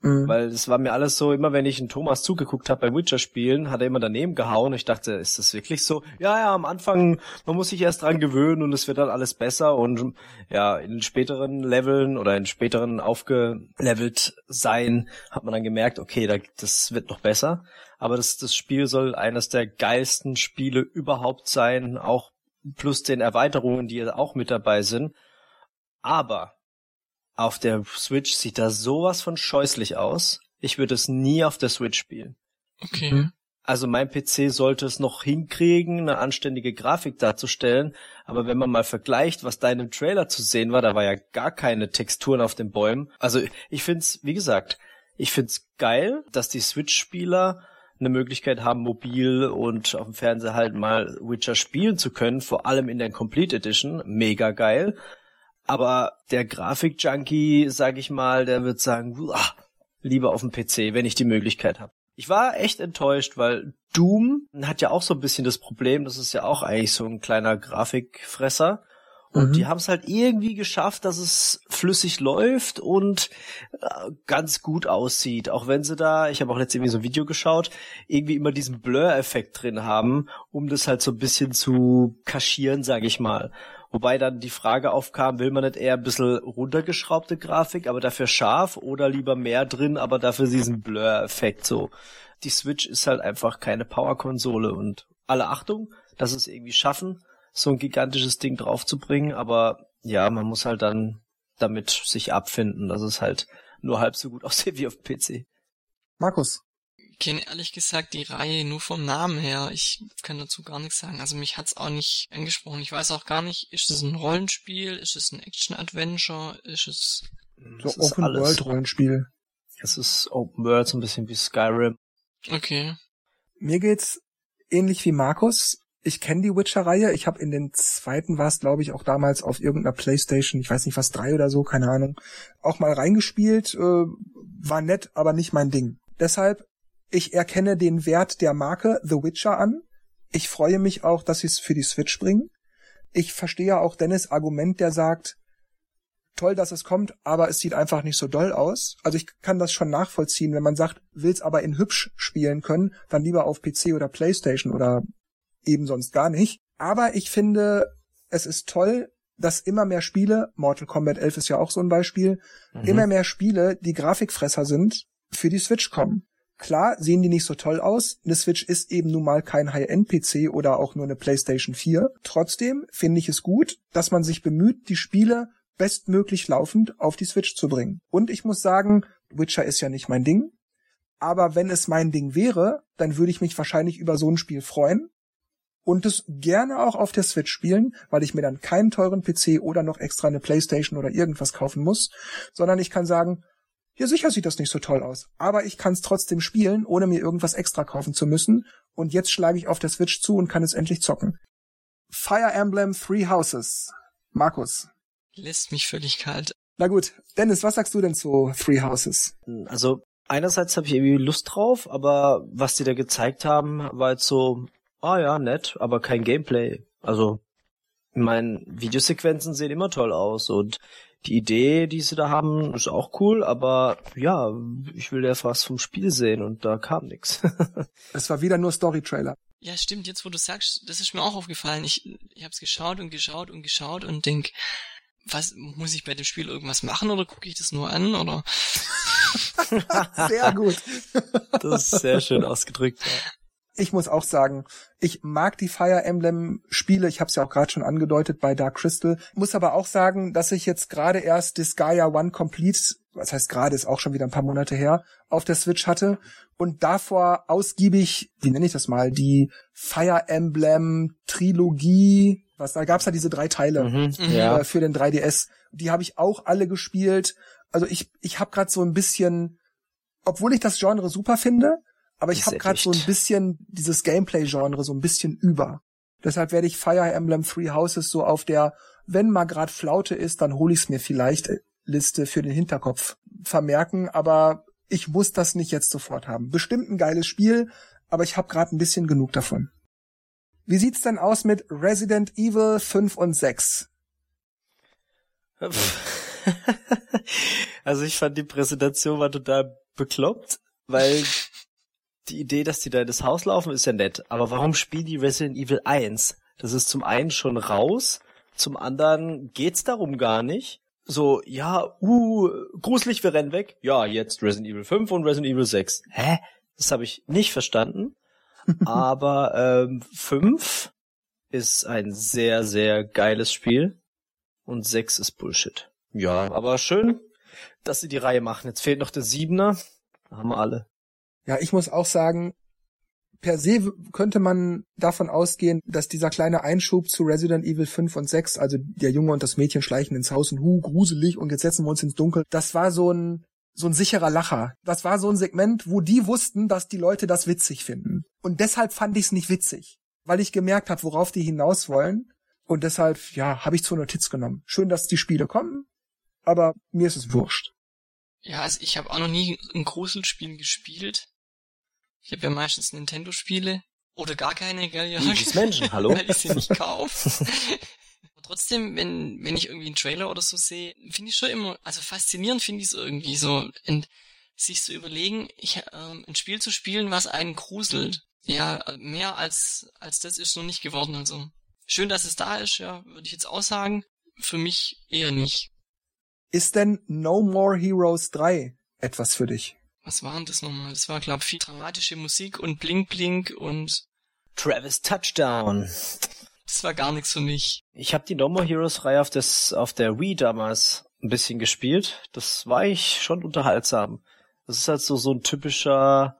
Mhm. Weil es war mir alles so, immer wenn ich einen Thomas zugeguckt habe bei Witcher-Spielen, hat er immer daneben gehauen. Ich dachte, ist das wirklich so? Ja, ja, am Anfang, man muss sich erst dran gewöhnen und es wird dann alles besser. Und ja, in späteren Leveln oder in späteren aufgelevelt sein, hat man dann gemerkt, okay, das wird noch besser. Aber das, das Spiel soll eines der geilsten Spiele überhaupt sein, auch plus den Erweiterungen, die auch mit dabei sind. Aber auf der Switch sieht das sowas von scheußlich aus. Ich würde es nie auf der Switch spielen. Okay. Mhm. Also mein PC sollte es noch hinkriegen, eine anständige Grafik darzustellen. Aber wenn man mal vergleicht, was da in dem Trailer zu sehen war, da war ja gar keine Texturen auf den Bäumen. Also ich find's, wie gesagt, ich find's geil, dass die Switch-Spieler eine Möglichkeit haben, mobil und auf dem Fernseher halt mal Witcher spielen zu können, vor allem in der Complete Edition. Mega geil. Aber der Grafik-Junkie, sag ich mal, der wird sagen, uah, lieber auf dem PC, wenn ich die Möglichkeit habe. Ich war echt enttäuscht, weil Doom hat ja auch so ein bisschen das Problem, das ist ja auch eigentlich so ein kleiner Grafikfresser. Und mhm. die haben es halt irgendwie geschafft, dass es flüssig läuft und äh, ganz gut aussieht. Auch wenn sie da, ich habe auch letztens irgendwie so ein Video geschaut, irgendwie immer diesen Blur-Effekt drin haben, um das halt so ein bisschen zu kaschieren, sage ich mal. Wobei dann die Frage aufkam, will man nicht eher ein bisschen runtergeschraubte Grafik, aber dafür scharf oder lieber mehr drin, aber dafür diesen Blur-Effekt so. Die Switch ist halt einfach keine Power-Konsole und alle Achtung, dass es irgendwie schaffen, so ein gigantisches Ding draufzubringen, aber ja, man muss halt dann damit sich abfinden, dass es halt nur halb so gut aussieht wie auf PC. Markus, kenne ehrlich gesagt die Reihe nur vom Namen her. Ich kann dazu gar nichts sagen. Also mich hat's auch nicht angesprochen. Ich weiß auch gar nicht, ist es ein Rollenspiel, ist es ein Action-Adventure, ist es... So Open-World-Rollenspiel. Es ist Open World, so ein bisschen wie Skyrim. Okay. Mir geht's ähnlich wie Markus. Ich kenne die Witcher-Reihe. Ich habe in den zweiten war es, glaube ich, auch damals auf irgendeiner Playstation, ich weiß nicht was, drei oder so, keine Ahnung, auch mal reingespielt. Äh, war nett, aber nicht mein Ding. Deshalb ich erkenne den Wert der Marke The Witcher an. Ich freue mich auch, dass sie es für die Switch bringen. Ich verstehe auch Dennis Argument, der sagt, toll, dass es kommt, aber es sieht einfach nicht so doll aus. Also ich kann das schon nachvollziehen, wenn man sagt, will's aber in hübsch spielen können, dann lieber auf PC oder Playstation oder eben sonst gar nicht. Aber ich finde, es ist toll, dass immer mehr Spiele, Mortal Kombat 11 ist ja auch so ein Beispiel, mhm. immer mehr Spiele, die Grafikfresser sind, für die Switch kommen. Klar sehen die nicht so toll aus. Eine Switch ist eben nun mal kein High-End-PC oder auch nur eine PlayStation 4. Trotzdem finde ich es gut, dass man sich bemüht, die Spiele bestmöglich laufend auf die Switch zu bringen. Und ich muss sagen, Witcher ist ja nicht mein Ding. Aber wenn es mein Ding wäre, dann würde ich mich wahrscheinlich über so ein Spiel freuen und es gerne auch auf der Switch spielen, weil ich mir dann keinen teuren PC oder noch extra eine Playstation oder irgendwas kaufen muss, sondern ich kann sagen, ja, sicher sieht das nicht so toll aus, aber ich kann es trotzdem spielen, ohne mir irgendwas extra kaufen zu müssen. Und jetzt schlage ich auf der Switch zu und kann es endlich zocken. Fire Emblem Three Houses. Markus. Lässt mich völlig kalt. Na gut, Dennis, was sagst du denn zu Three Houses? Also einerseits habe ich irgendwie Lust drauf, aber was die da gezeigt haben, war jetzt so, ah ja, nett, aber kein Gameplay. Also, ich meine, Videosequenzen sehen immer toll aus und die Idee, die sie da haben, ist auch cool, aber ja, ich will ja was vom Spiel sehen und da kam nix. es war wieder nur Story-Trailer. Ja, stimmt, jetzt wo du sagst, das ist mir auch aufgefallen. Ich, ich hab's geschaut und geschaut und geschaut und denk, was, muss ich bei dem Spiel irgendwas machen oder gucke ich das nur an oder? sehr gut. das ist sehr schön ausgedrückt. Ja ich muss auch sagen, ich mag die Fire Emblem Spiele. Ich habe es ja auch gerade schon angedeutet bei Dark Crystal. Muss aber auch sagen, dass ich jetzt gerade erst Disgaea One Complete, was heißt gerade, ist auch schon wieder ein paar Monate her, auf der Switch hatte und davor ausgiebig, wie nenne ich das mal, die Fire Emblem Trilogie, was da gab's ja diese drei Teile mhm, äh, für den 3DS. Die habe ich auch alle gespielt. Also ich ich habe gerade so ein bisschen obwohl ich das Genre super finde, aber ich habe gerade so ein bisschen dieses Gameplay-Genre so ein bisschen über. Deshalb werde ich Fire Emblem Three Houses so auf der, wenn mal grad Flaute ist, dann hole ich es mir vielleicht äh, Liste für den Hinterkopf vermerken, aber ich muss das nicht jetzt sofort haben. Bestimmt ein geiles Spiel, aber ich habe gerade ein bisschen genug davon. Wie sieht's denn aus mit Resident Evil 5 und 6? Also ich fand die Präsentation war total bekloppt, weil die Idee, dass die da in das Haus laufen, ist ja nett. Aber warum spielen die Resident Evil 1? Das ist zum einen schon raus, zum anderen geht's darum gar nicht. So, ja, uh, gruselig, wir rennen weg. Ja, jetzt Resident Evil 5 und Resident Evil 6. Hä? Das habe ich nicht verstanden. Aber ähm, 5 ist ein sehr, sehr geiles Spiel. Und 6 ist Bullshit. Ja, aber schön, dass sie die Reihe machen. Jetzt fehlt noch der Siebener. Haben wir alle. Ja, ich muss auch sagen, per se könnte man davon ausgehen, dass dieser kleine Einschub zu Resident Evil 5 und 6, also der Junge und das Mädchen schleichen ins Haus und hu, gruselig und jetzt setzen wir uns ins Dunkel, das war so ein, so ein sicherer Lacher. Das war so ein Segment, wo die wussten, dass die Leute das witzig finden. Und deshalb fand ich es nicht witzig, weil ich gemerkt habe, worauf die hinaus wollen. Und deshalb, ja, habe ich zur Notiz genommen. Schön, dass die Spiele kommen, aber mir ist es wurscht. Ja, also ich habe auch noch nie ein Gruselspiel gespielt. Ich habe ja meistens Nintendo-Spiele oder gar keine, gell? Ja, Menschen, hallo? weil ich sie nicht kaufe. trotzdem, wenn, wenn ich irgendwie einen Trailer oder so sehe, finde ich schon immer, also faszinierend finde ich es irgendwie so, und sich zu überlegen, ich, ähm, ein Spiel zu spielen, was einen gruselt. Ja, mehr als, als das ist noch nicht geworden, also. Schön, dass es da ist, ja, würde ich jetzt auch sagen. Für mich eher nicht. Ist denn No More Heroes 3 etwas für dich? Was war denn das nochmal? Das war, glaube ich, viel dramatische Musik und Blink Blink und Travis Touchdown. das war gar nichts für mich. Ich habe die No More Heroes Reihe auf, das, auf der Wii damals ein bisschen gespielt. Das war ich schon unterhaltsam. Das ist halt so, so ein typischer,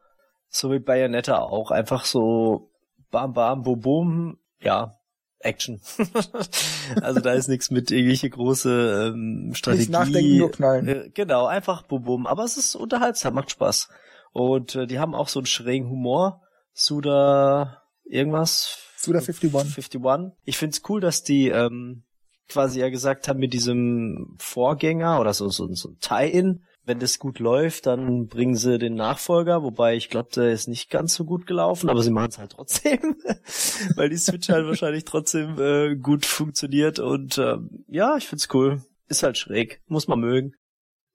so wie Bayonetta auch, einfach so bam bam bum bum, ja, Action. also da ist nichts mit irgendwelche große ähm, Strategie. Nicht nachdenken, nur knallen. Äh, genau, einfach bum bum. Aber es ist unterhaltsam, macht Spaß. Und äh, die haben auch so einen schrägen Humor. Suda irgendwas. Suda 51. 51. Ich find's cool, dass die ähm, quasi ja gesagt haben mit diesem Vorgänger oder so so, so ein Tie-in, wenn das gut läuft, dann bringen sie den Nachfolger, wobei ich glaube, der ist nicht ganz so gut gelaufen, aber sie machen es halt trotzdem, weil die Switch halt wahrscheinlich trotzdem äh, gut funktioniert und ähm, ja, ich find's cool. Ist halt schräg, muss man mögen.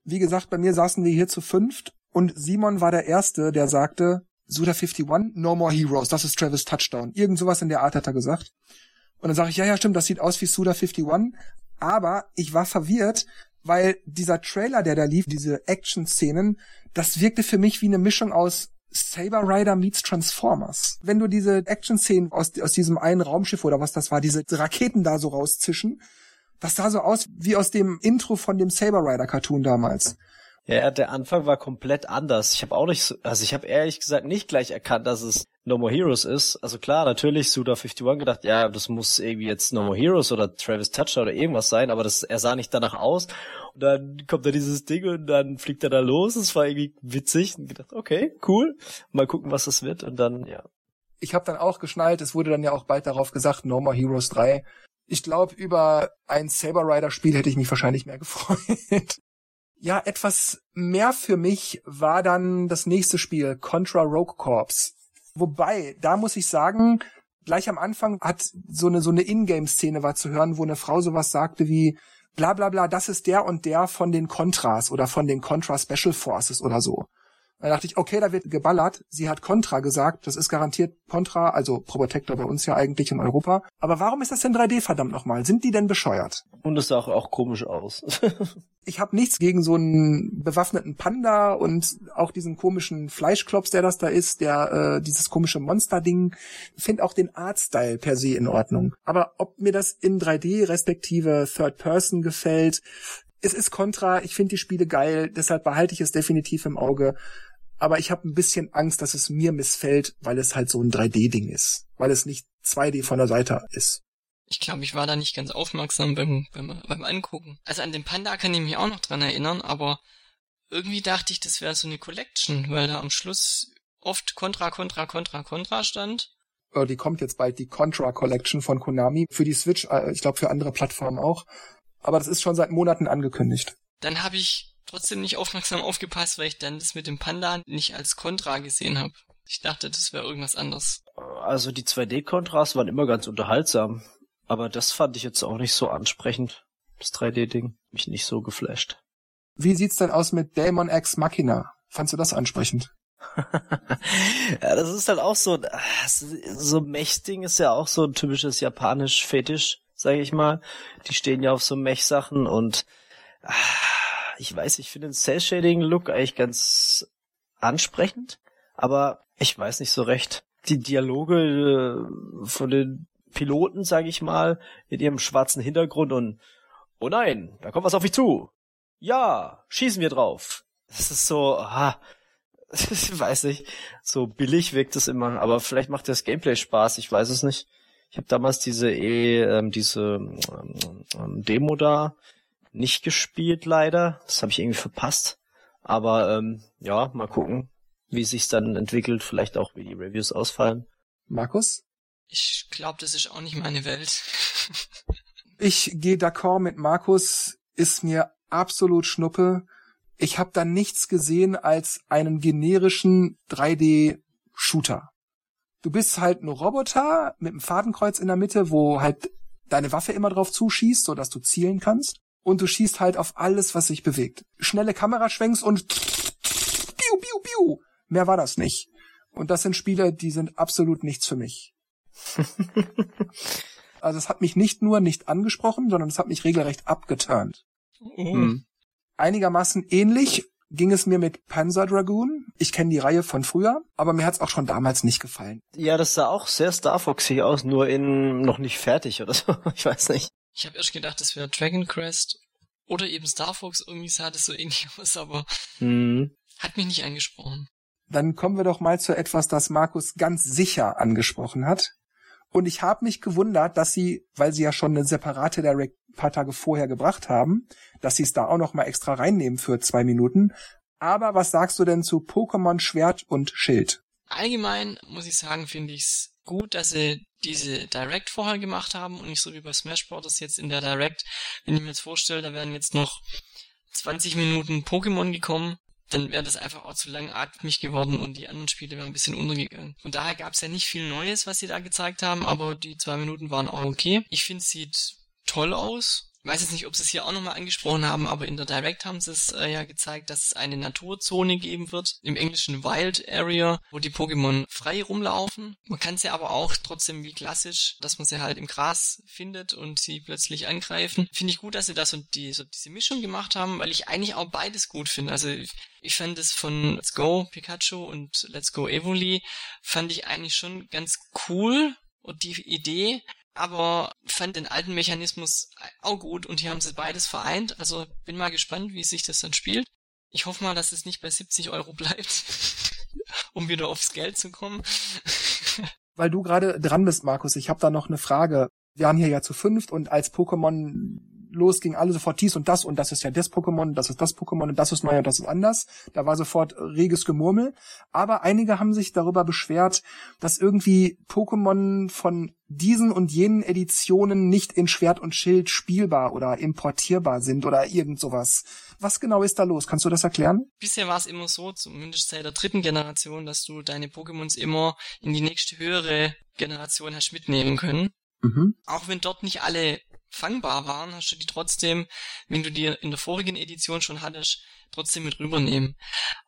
Wie gesagt, bei mir saßen wir hier zu fünft und Simon war der Erste, der sagte, Suda 51, No More Heroes, das ist Travis Touchdown. Irgend sowas in der Art hat er gesagt. Und dann sage ich, ja, ja, stimmt, das sieht aus wie Suda 51. Aber ich war verwirrt, weil dieser Trailer, der da lief, diese Action-Szenen, das wirkte für mich wie eine Mischung aus Saber Rider meets Transformers. Wenn du diese Action-Szenen aus, aus diesem einen Raumschiff oder was das war, diese Raketen da so rauszischen, das sah so aus wie aus dem Intro von dem Saber Rider Cartoon damals. Ja, der Anfang war komplett anders. Ich habe auch nicht so, also ich habe ehrlich gesagt nicht gleich erkannt, dass es No More Heroes ist. Also klar, natürlich Suda 51 gedacht, ja, das muss irgendwie jetzt No More Heroes oder Travis Toucher oder irgendwas sein, aber das, er sah nicht danach aus. Und dann kommt da dieses Ding und dann fliegt er da los. Es war irgendwie witzig und gedacht, okay, cool. Mal gucken, was das wird und dann, ja. Ich habe dann auch geschnallt, es wurde dann ja auch bald darauf gesagt, No More Heroes 3. Ich glaube, über ein Saber Rider Spiel hätte ich mich wahrscheinlich mehr gefreut. Ja, etwas mehr für mich war dann das nächste Spiel, Contra Rogue Corps. Wobei, da muss ich sagen, gleich am Anfang hat so eine, so eine Ingame-Szene war zu hören, wo eine Frau sowas sagte wie, bla bla bla, das ist der und der von den Contras oder von den Contra Special Forces oder so. Da dachte ich, okay, da wird geballert. Sie hat Contra gesagt. Das ist garantiert Contra, also Probotector bei uns ja eigentlich in Europa. Aber warum ist das denn 3D, verdammt nochmal? Sind die denn bescheuert? Und es sah auch, komisch aus. ich habe nichts gegen so einen bewaffneten Panda und auch diesen komischen Fleischklops, der das da ist, der äh, dieses komische Monster-Ding. Find auch den Artstyle per se in Ordnung. Aber ob mir das in 3D respektive Third Person gefällt, es ist Contra, ich finde die Spiele geil, deshalb behalte ich es definitiv im Auge aber ich habe ein bisschen Angst, dass es mir missfällt, weil es halt so ein 3D-Ding ist, weil es nicht 2D von der Seite ist. Ich glaube, ich war da nicht ganz aufmerksam beim, beim, beim Angucken. Also an den Panda kann ich mich auch noch dran erinnern, aber irgendwie dachte ich, das wäre so eine Collection, weil da am Schluss oft Contra, Contra, Contra, Contra stand. Oh, die kommt jetzt bald, die Contra Collection von Konami. Für die Switch, äh, ich glaube für andere Plattformen auch. Aber das ist schon seit Monaten angekündigt. Dann habe ich trotzdem nicht aufmerksam aufgepasst, weil ich dann das mit dem Panda nicht als Contra gesehen habe. Ich dachte, das wäre irgendwas anderes. Also die 2D-Kontras waren immer ganz unterhaltsam. Aber das fand ich jetzt auch nicht so ansprechend. Das 3D-Ding. Mich nicht so geflasht. Wie sieht's denn aus mit Daemon X Machina? Fandst du das ansprechend? ja, das ist halt auch so, so Mech-Ding ist ja auch so ein typisches japanisch Fetisch, sage ich mal. Die stehen ja auf so Mech-Sachen und ah, ich weiß, ich finde den Cell-Shading-Look eigentlich ganz ansprechend, aber ich weiß nicht so recht. Die Dialoge äh, von den Piloten, sage ich mal, in ihrem schwarzen Hintergrund und oh nein, da kommt was auf mich zu. Ja, schießen wir drauf. Das ist so, ah, ich weiß nicht, so billig wirkt es immer, aber vielleicht macht das Gameplay Spaß, ich weiß es nicht. Ich habe damals diese eh, ähm, diese ähm, ähm, Demo da nicht gespielt leider. Das habe ich irgendwie verpasst. Aber ähm, ja, mal gucken, wie sich's dann entwickelt, vielleicht auch wie die Reviews ausfallen. Markus? Ich glaube, das ist auch nicht meine Welt. ich gehe d'accord mit Markus, ist mir absolut Schnuppe. Ich habe da nichts gesehen als einen generischen 3D-Shooter. Du bist halt ein Roboter mit einem Fadenkreuz in der Mitte, wo halt deine Waffe immer drauf zuschießt, so dass du zielen kannst. Und du schießt halt auf alles, was sich bewegt. Schnelle Kameraschwenks und piu, piu, piu. Mehr war das nicht. Und das sind Spiele, die sind absolut nichts für mich. also es hat mich nicht nur nicht angesprochen, sondern es hat mich regelrecht abgeturnt. Mhm. Einigermaßen ähnlich ging es mir mit Panzer Dragoon. Ich kenne die Reihe von früher, aber mir hat's auch schon damals nicht gefallen. Ja, das sah auch sehr Star Foxy aus, nur in noch nicht fertig oder so. Ich weiß nicht. Ich habe erst gedacht, das wäre Dragon Quest oder eben Star Fox. Irgendwie sah das so ähnlich aus, aber mhm. hat mich nicht angesprochen. Dann kommen wir doch mal zu etwas, das Markus ganz sicher angesprochen hat. Und ich habe mich gewundert, dass sie, weil sie ja schon eine separate Direct paar Tage vorher gebracht haben, dass sie es da auch noch mal extra reinnehmen für zwei Minuten. Aber was sagst du denn zu Pokémon Schwert und Schild? Allgemein muss ich sagen, finde ich es gut, dass sie diese Direct vorher gemacht haben und nicht so wie bei Smash Bros. jetzt in der Direct. Wenn ich mir jetzt vorstelle, da wären jetzt noch 20 Minuten Pokémon gekommen, dann wäre das einfach auch zu langatmig geworden und die anderen Spiele wären ein bisschen untergegangen. Und daher gab es ja nicht viel Neues, was sie da gezeigt haben, aber die zwei Minuten waren auch okay. Ich finde, es sieht toll aus. Ich weiß jetzt nicht, ob sie es hier auch nochmal angesprochen haben, aber in der Direct haben sie es äh, ja gezeigt, dass es eine Naturzone geben wird, im englischen Wild Area, wo die Pokémon frei rumlaufen. Man kann sie aber auch trotzdem wie klassisch, dass man sie halt im Gras findet und sie plötzlich angreifen. Finde ich gut, dass sie das und die, so diese Mischung gemacht haben, weil ich eigentlich auch beides gut finde. Also ich fand es von Let's Go Pikachu und Let's Go Evoli fand ich eigentlich schon ganz cool und die Idee, aber fand den alten Mechanismus auch gut und hier haben sie beides vereint. Also bin mal gespannt, wie sich das dann spielt. Ich hoffe mal, dass es nicht bei 70 Euro bleibt, um wieder aufs Geld zu kommen. Weil du gerade dran bist, Markus, ich habe da noch eine Frage. Wir haben hier ja zu fünft und als Pokémon los ging alle sofort dies und das und das ist ja das Pokémon, das ist das Pokémon und das ist neu und das ist anders. Da war sofort reges Gemurmel. Aber einige haben sich darüber beschwert, dass irgendwie Pokémon von diesen und jenen Editionen nicht in Schwert und Schild spielbar oder importierbar sind oder irgend sowas. Was genau ist da los? Kannst du das erklären? Bisher war es immer so, zumindest seit der dritten Generation, dass du deine Pokémons immer in die nächste höhere Generation hast mitnehmen können. Mhm. Auch wenn dort nicht alle fangbar waren, hast du die trotzdem, wenn du die in der vorigen Edition schon hattest, trotzdem mit rübernehmen.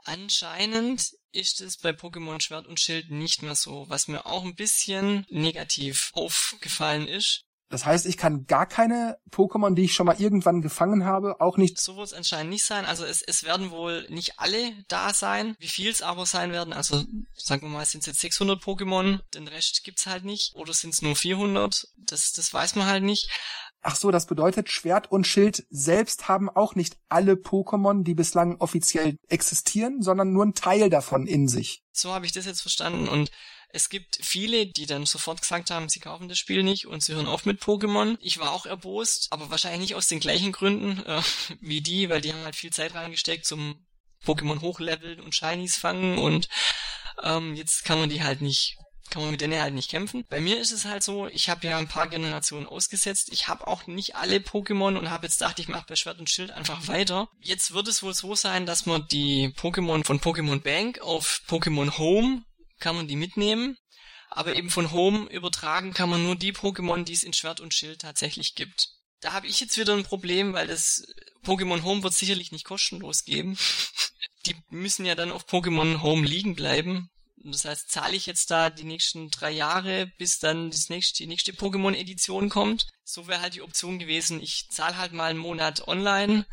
Anscheinend ist es bei Pokémon Schwert und Schild nicht mehr so, was mir auch ein bisschen negativ aufgefallen ist. Das heißt, ich kann gar keine Pokémon, die ich schon mal irgendwann gefangen habe, auch nicht. So wird es anscheinend nicht sein. Also es, es werden wohl nicht alle da sein. Wie viel es aber sein werden, also sagen wir mal, sind es jetzt 600 Pokémon, den Rest gibt's halt nicht. Oder sind es nur 400? Das, das weiß man halt nicht. Ach so, das bedeutet, Schwert und Schild selbst haben auch nicht alle Pokémon, die bislang offiziell existieren, sondern nur ein Teil davon in sich. So habe ich das jetzt verstanden und es gibt viele, die dann sofort gesagt haben, sie kaufen das Spiel nicht und sie hören auf mit Pokémon. Ich war auch erbost, aber wahrscheinlich nicht aus den gleichen Gründen äh, wie die, weil die haben halt viel Zeit reingesteckt zum Pokémon hochleveln und Shinies fangen und ähm, jetzt kann man die halt nicht kann man mit denen halt nicht kämpfen. Bei mir ist es halt so, ich habe ja ein paar Generationen ausgesetzt. Ich habe auch nicht alle Pokémon und habe jetzt gedacht, ich mache bei Schwert und Schild einfach weiter. Jetzt wird es wohl so sein, dass man die Pokémon von Pokémon Bank auf Pokémon Home kann man die mitnehmen. Aber eben von Home übertragen kann man nur die Pokémon, die es in Schwert und Schild tatsächlich gibt. Da habe ich jetzt wieder ein Problem, weil das Pokémon Home wird sicherlich nicht kostenlos geben. die müssen ja dann auf Pokémon Home liegen bleiben. Das heißt, zahle ich jetzt da die nächsten drei Jahre, bis dann das nächste, die nächste Pokémon-Edition kommt. So wäre halt die Option gewesen, ich zahle halt mal einen Monat online,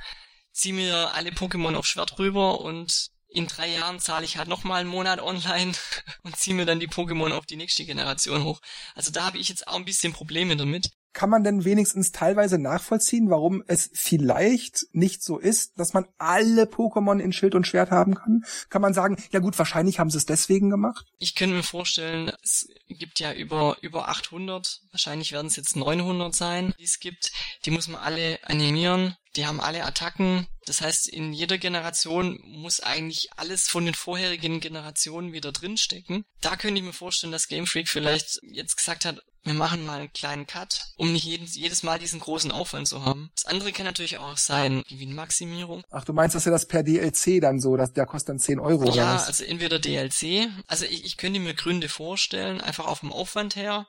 ziehe mir alle Pokémon auf Schwert rüber und in drei Jahren zahle ich halt nochmal einen Monat online und ziehe mir dann die Pokémon auf die nächste Generation hoch. Also da habe ich jetzt auch ein bisschen Probleme damit kann man denn wenigstens teilweise nachvollziehen, warum es vielleicht nicht so ist, dass man alle Pokémon in Schild und Schwert haben kann? Kann man sagen, ja gut, wahrscheinlich haben sie es deswegen gemacht? Ich könnte mir vorstellen, es gibt ja über, über 800, wahrscheinlich werden es jetzt 900 sein, die es gibt. Die muss man alle animieren. Die haben alle Attacken. Das heißt, in jeder Generation muss eigentlich alles von den vorherigen Generationen wieder drinstecken. Da könnte ich mir vorstellen, dass Game Freak vielleicht jetzt gesagt hat, wir machen mal einen kleinen Cut, um nicht jedes, jedes Mal diesen großen Aufwand zu haben. Das andere kann natürlich auch sein, wie eine Maximierung. Ach, du meinst, dass er das per DLC dann so, dass der kostet dann 10 Euro ja, oder was? also entweder DLC, also ich, ich könnte mir Gründe vorstellen, einfach auf dem Aufwand her.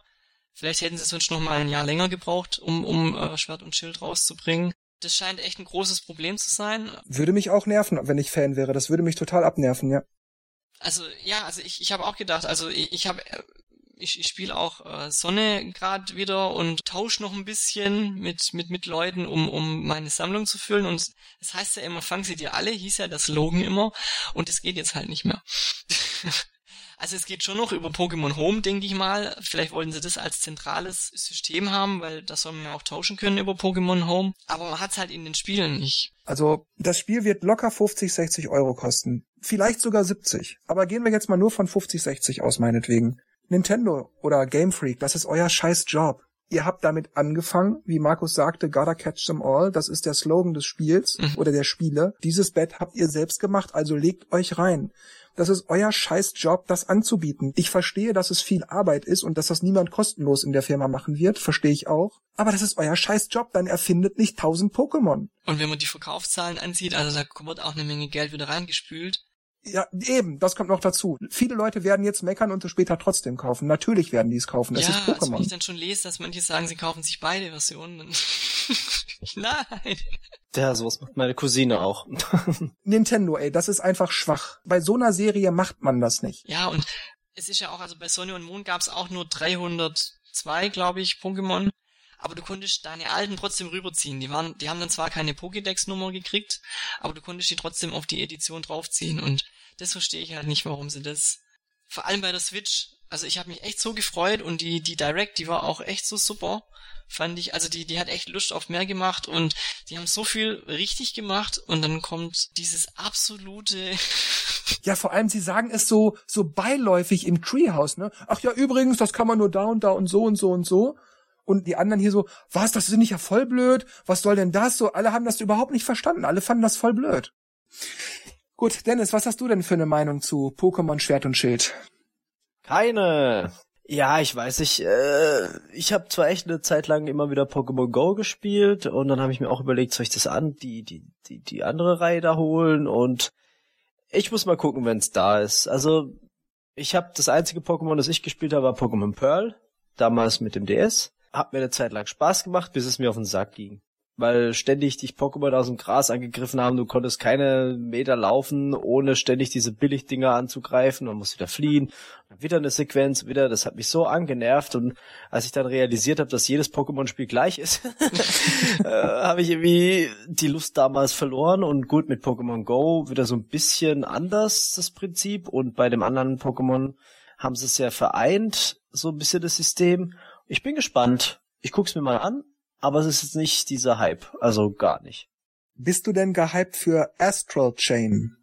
Vielleicht hätten sie sonst noch mal ein Jahr länger gebraucht, um, um äh, Schwert und Schild rauszubringen. Das scheint echt ein großes Problem zu sein. Würde mich auch nerven, wenn ich Fan wäre. Das würde mich total abnerven, ja. Also ja, also ich, ich habe auch gedacht, also ich, ich habe ich, ich spiele auch äh, Sonne gerade wieder und tausche noch ein bisschen mit, mit, mit Leuten, um, um meine Sammlung zu füllen. Und es das heißt ja immer, fang sie dir alle, hieß ja das Slogan immer. Und es geht jetzt halt nicht mehr. Also es geht schon noch über Pokémon Home, denke ich mal. Vielleicht wollten sie das als zentrales System haben, weil das soll man ja auch tauschen können über Pokémon Home. Aber man hat es halt in den Spielen nicht. Also das Spiel wird locker 50, 60 Euro kosten. Vielleicht sogar 70. Aber gehen wir jetzt mal nur von 50, 60 aus, meinetwegen. Nintendo oder Game Freak, das ist euer scheiß Job. Ihr habt damit angefangen, wie Markus sagte, gotta catch them all. Das ist der Slogan des Spiels mhm. oder der Spiele. Dieses Bett habt ihr selbst gemacht, also legt euch rein. Das ist euer scheiß Job, das anzubieten. Ich verstehe, dass es viel Arbeit ist und dass das niemand kostenlos in der Firma machen wird, verstehe ich auch. Aber das ist euer scheiß Job, dann erfindet nicht tausend Pokémon. Und wenn man die Verkaufszahlen ansieht, also da wird auch eine Menge Geld wieder reingespült. Ja, eben, das kommt noch dazu. Viele Leute werden jetzt meckern und es später trotzdem kaufen. Natürlich werden die es kaufen. Das ja, ist Pokémon. Also wenn ich dann schon lese, dass manche sagen, sie kaufen sich beide Versionen, dann Nein. Ja, sowas macht meine Cousine auch. Nintendo, ey, das ist einfach schwach. Bei so einer Serie macht man das nicht. Ja, und es ist ja auch, also bei Sonny und Moon gab es auch nur 302, glaube ich, Pokémon. Aber du konntest deine alten trotzdem rüberziehen. Die waren, die haben dann zwar keine Pokédex-Nummer gekriegt, aber du konntest die trotzdem auf die Edition draufziehen. Und das verstehe ich halt nicht, warum sie das. Vor allem bei der Switch. Also ich habe mich echt so gefreut und die, die Direct, die war auch echt so super fand ich, also die, die hat echt Lust auf mehr gemacht und die haben so viel richtig gemacht und dann kommt dieses absolute. ja, vor allem, sie sagen es so, so beiläufig im Treehouse, ne? Ach ja, übrigens, das kann man nur da und da und so und so und so. Und die anderen hier so, was, das ist nicht ja voll blöd? Was soll denn das? So, alle haben das überhaupt nicht verstanden. Alle fanden das voll blöd. Gut, Dennis, was hast du denn für eine Meinung zu Pokémon Schwert und Schild? Keine. Ja, ich weiß nicht. Äh, ich habe zwar echt eine Zeit lang immer wieder Pokémon Go gespielt und dann habe ich mir auch überlegt, soll ich das an die die die die andere Reihe da holen und ich muss mal gucken, wenn es da ist. Also ich habe das einzige Pokémon, das ich gespielt habe, war Pokémon Pearl, damals mit dem DS. Hat mir eine Zeit lang Spaß gemacht, bis es mir auf den Sack ging weil ständig dich Pokémon aus dem Gras angegriffen haben, du konntest keine Meter laufen, ohne ständig diese Billigdinger anzugreifen und musst wieder fliehen. Und wieder eine Sequenz, wieder, das hat mich so angenervt und als ich dann realisiert habe, dass jedes Pokémon-Spiel gleich ist, äh, habe ich irgendwie die Lust damals verloren und gut mit Pokémon Go wieder so ein bisschen anders das Prinzip und bei dem anderen Pokémon haben sie es ja vereint, so ein bisschen das System. Ich bin gespannt. Ich guck's mir mal an aber es ist jetzt nicht dieser Hype, also gar nicht. Bist du denn gehypt für Astral Chain?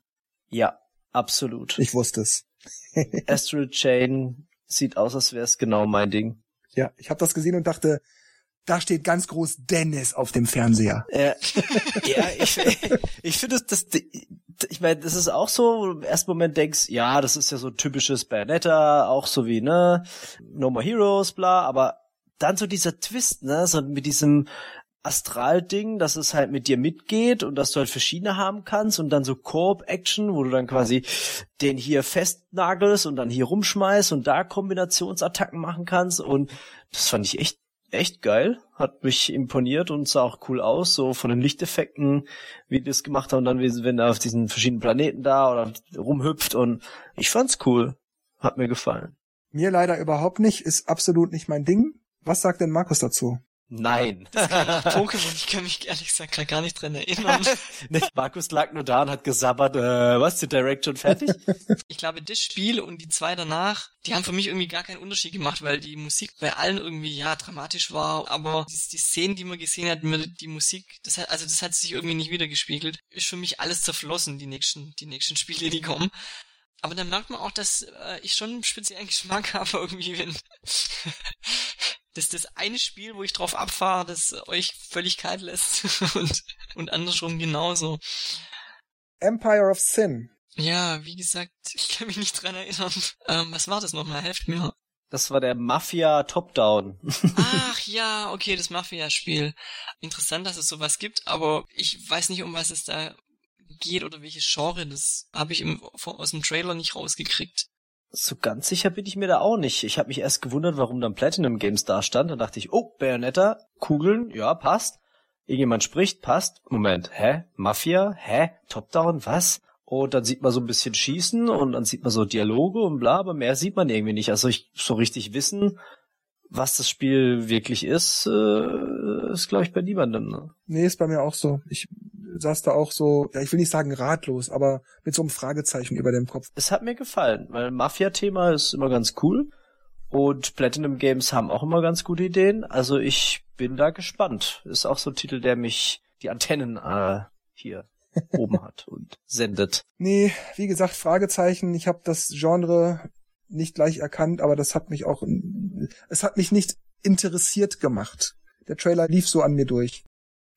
Ja, absolut. Ich wusste es. Astral Chain sieht aus, als wäre es genau mein Ding. Ja, ich habe das gesehen und dachte, da steht ganz groß Dennis auf dem Fernseher. Ja, ja ich, ich finde das, ich meine, das ist auch so, wo du im ersten Moment denkst, ja, das ist ja so typisches Bayonetta, auch so wie, ne, No More Heroes, bla, aber dann so dieser Twist, ne, so mit diesem Astral-Ding, dass es halt mit dir mitgeht und dass du halt verschiedene haben kannst und dann so Koop-Action, wo du dann quasi den hier festnagelst und dann hier rumschmeißt und da Kombinationsattacken machen kannst. Und das fand ich echt echt geil, hat mich imponiert und sah auch cool aus, so von den Lichteffekten, wie die das gemacht haben, dann wenn er auf diesen verschiedenen Planeten da oder rumhüpft. Und ich fand's cool, hat mir gefallen. Mir leider überhaupt nicht, ist absolut nicht mein Ding. Was sagt denn Markus dazu? Nein. Pokémon, ich kann mich ehrlich gesagt gar nicht dran erinnern. nee, Markus lag nur da und hat gesabbert, äh, was, die Direct schon fertig? ich glaube, das Spiel und die zwei danach, die haben für mich irgendwie gar keinen Unterschied gemacht, weil die Musik bei allen irgendwie, ja, dramatisch war, aber die, die Szenen, die man gesehen hat, die Musik, das hat, also das hat sich irgendwie nicht wiedergespiegelt. Ist für mich alles zerflossen, die nächsten, die nächsten Spiele, die kommen. Aber dann merkt man auch, dass äh, ich schon einen speziellen Geschmack habe irgendwie, wenn das ist das eine Spiel, wo ich drauf abfahre, das euch völlig kalt lässt und, und andersrum genauso. Empire of Sin. Ja, wie gesagt, ich kann mich nicht dran erinnern. Ähm, was war das nochmal? Helft mir. Das war der Mafia Top-Down. Ach ja, okay, das Mafia-Spiel. Interessant, dass es sowas gibt, aber ich weiß nicht, um was es da geht oder welches Genre. Das habe ich im, aus dem Trailer nicht rausgekriegt. So ganz sicher bin ich mir da auch nicht. Ich habe mich erst gewundert, warum dann Platinum Games da stand. Dann dachte ich, oh, Bayonetta, Kugeln, ja, passt. Irgendjemand spricht, passt. Moment, hä? Mafia? Hä? Top-Down? Was? Und dann sieht man so ein bisschen Schießen und dann sieht man so Dialoge und bla, aber mehr sieht man irgendwie nicht. Also ich so richtig wissen, was das Spiel wirklich ist, äh, ist glaube ich bei niemandem. Ne? Nee, ist bei mir auch so. Ich saß da auch so, ja, ich will nicht sagen ratlos, aber mit so einem Fragezeichen über dem Kopf. Es hat mir gefallen, weil Mafia-Thema ist immer ganz cool und Platinum Games haben auch immer ganz gute Ideen. Also ich bin da gespannt. Ist auch so ein Titel, der mich die Antennen äh, hier oben hat und sendet. Nee, wie gesagt, Fragezeichen. Ich habe das Genre nicht gleich erkannt, aber das hat mich auch, es hat mich nicht interessiert gemacht. Der Trailer lief so an mir durch.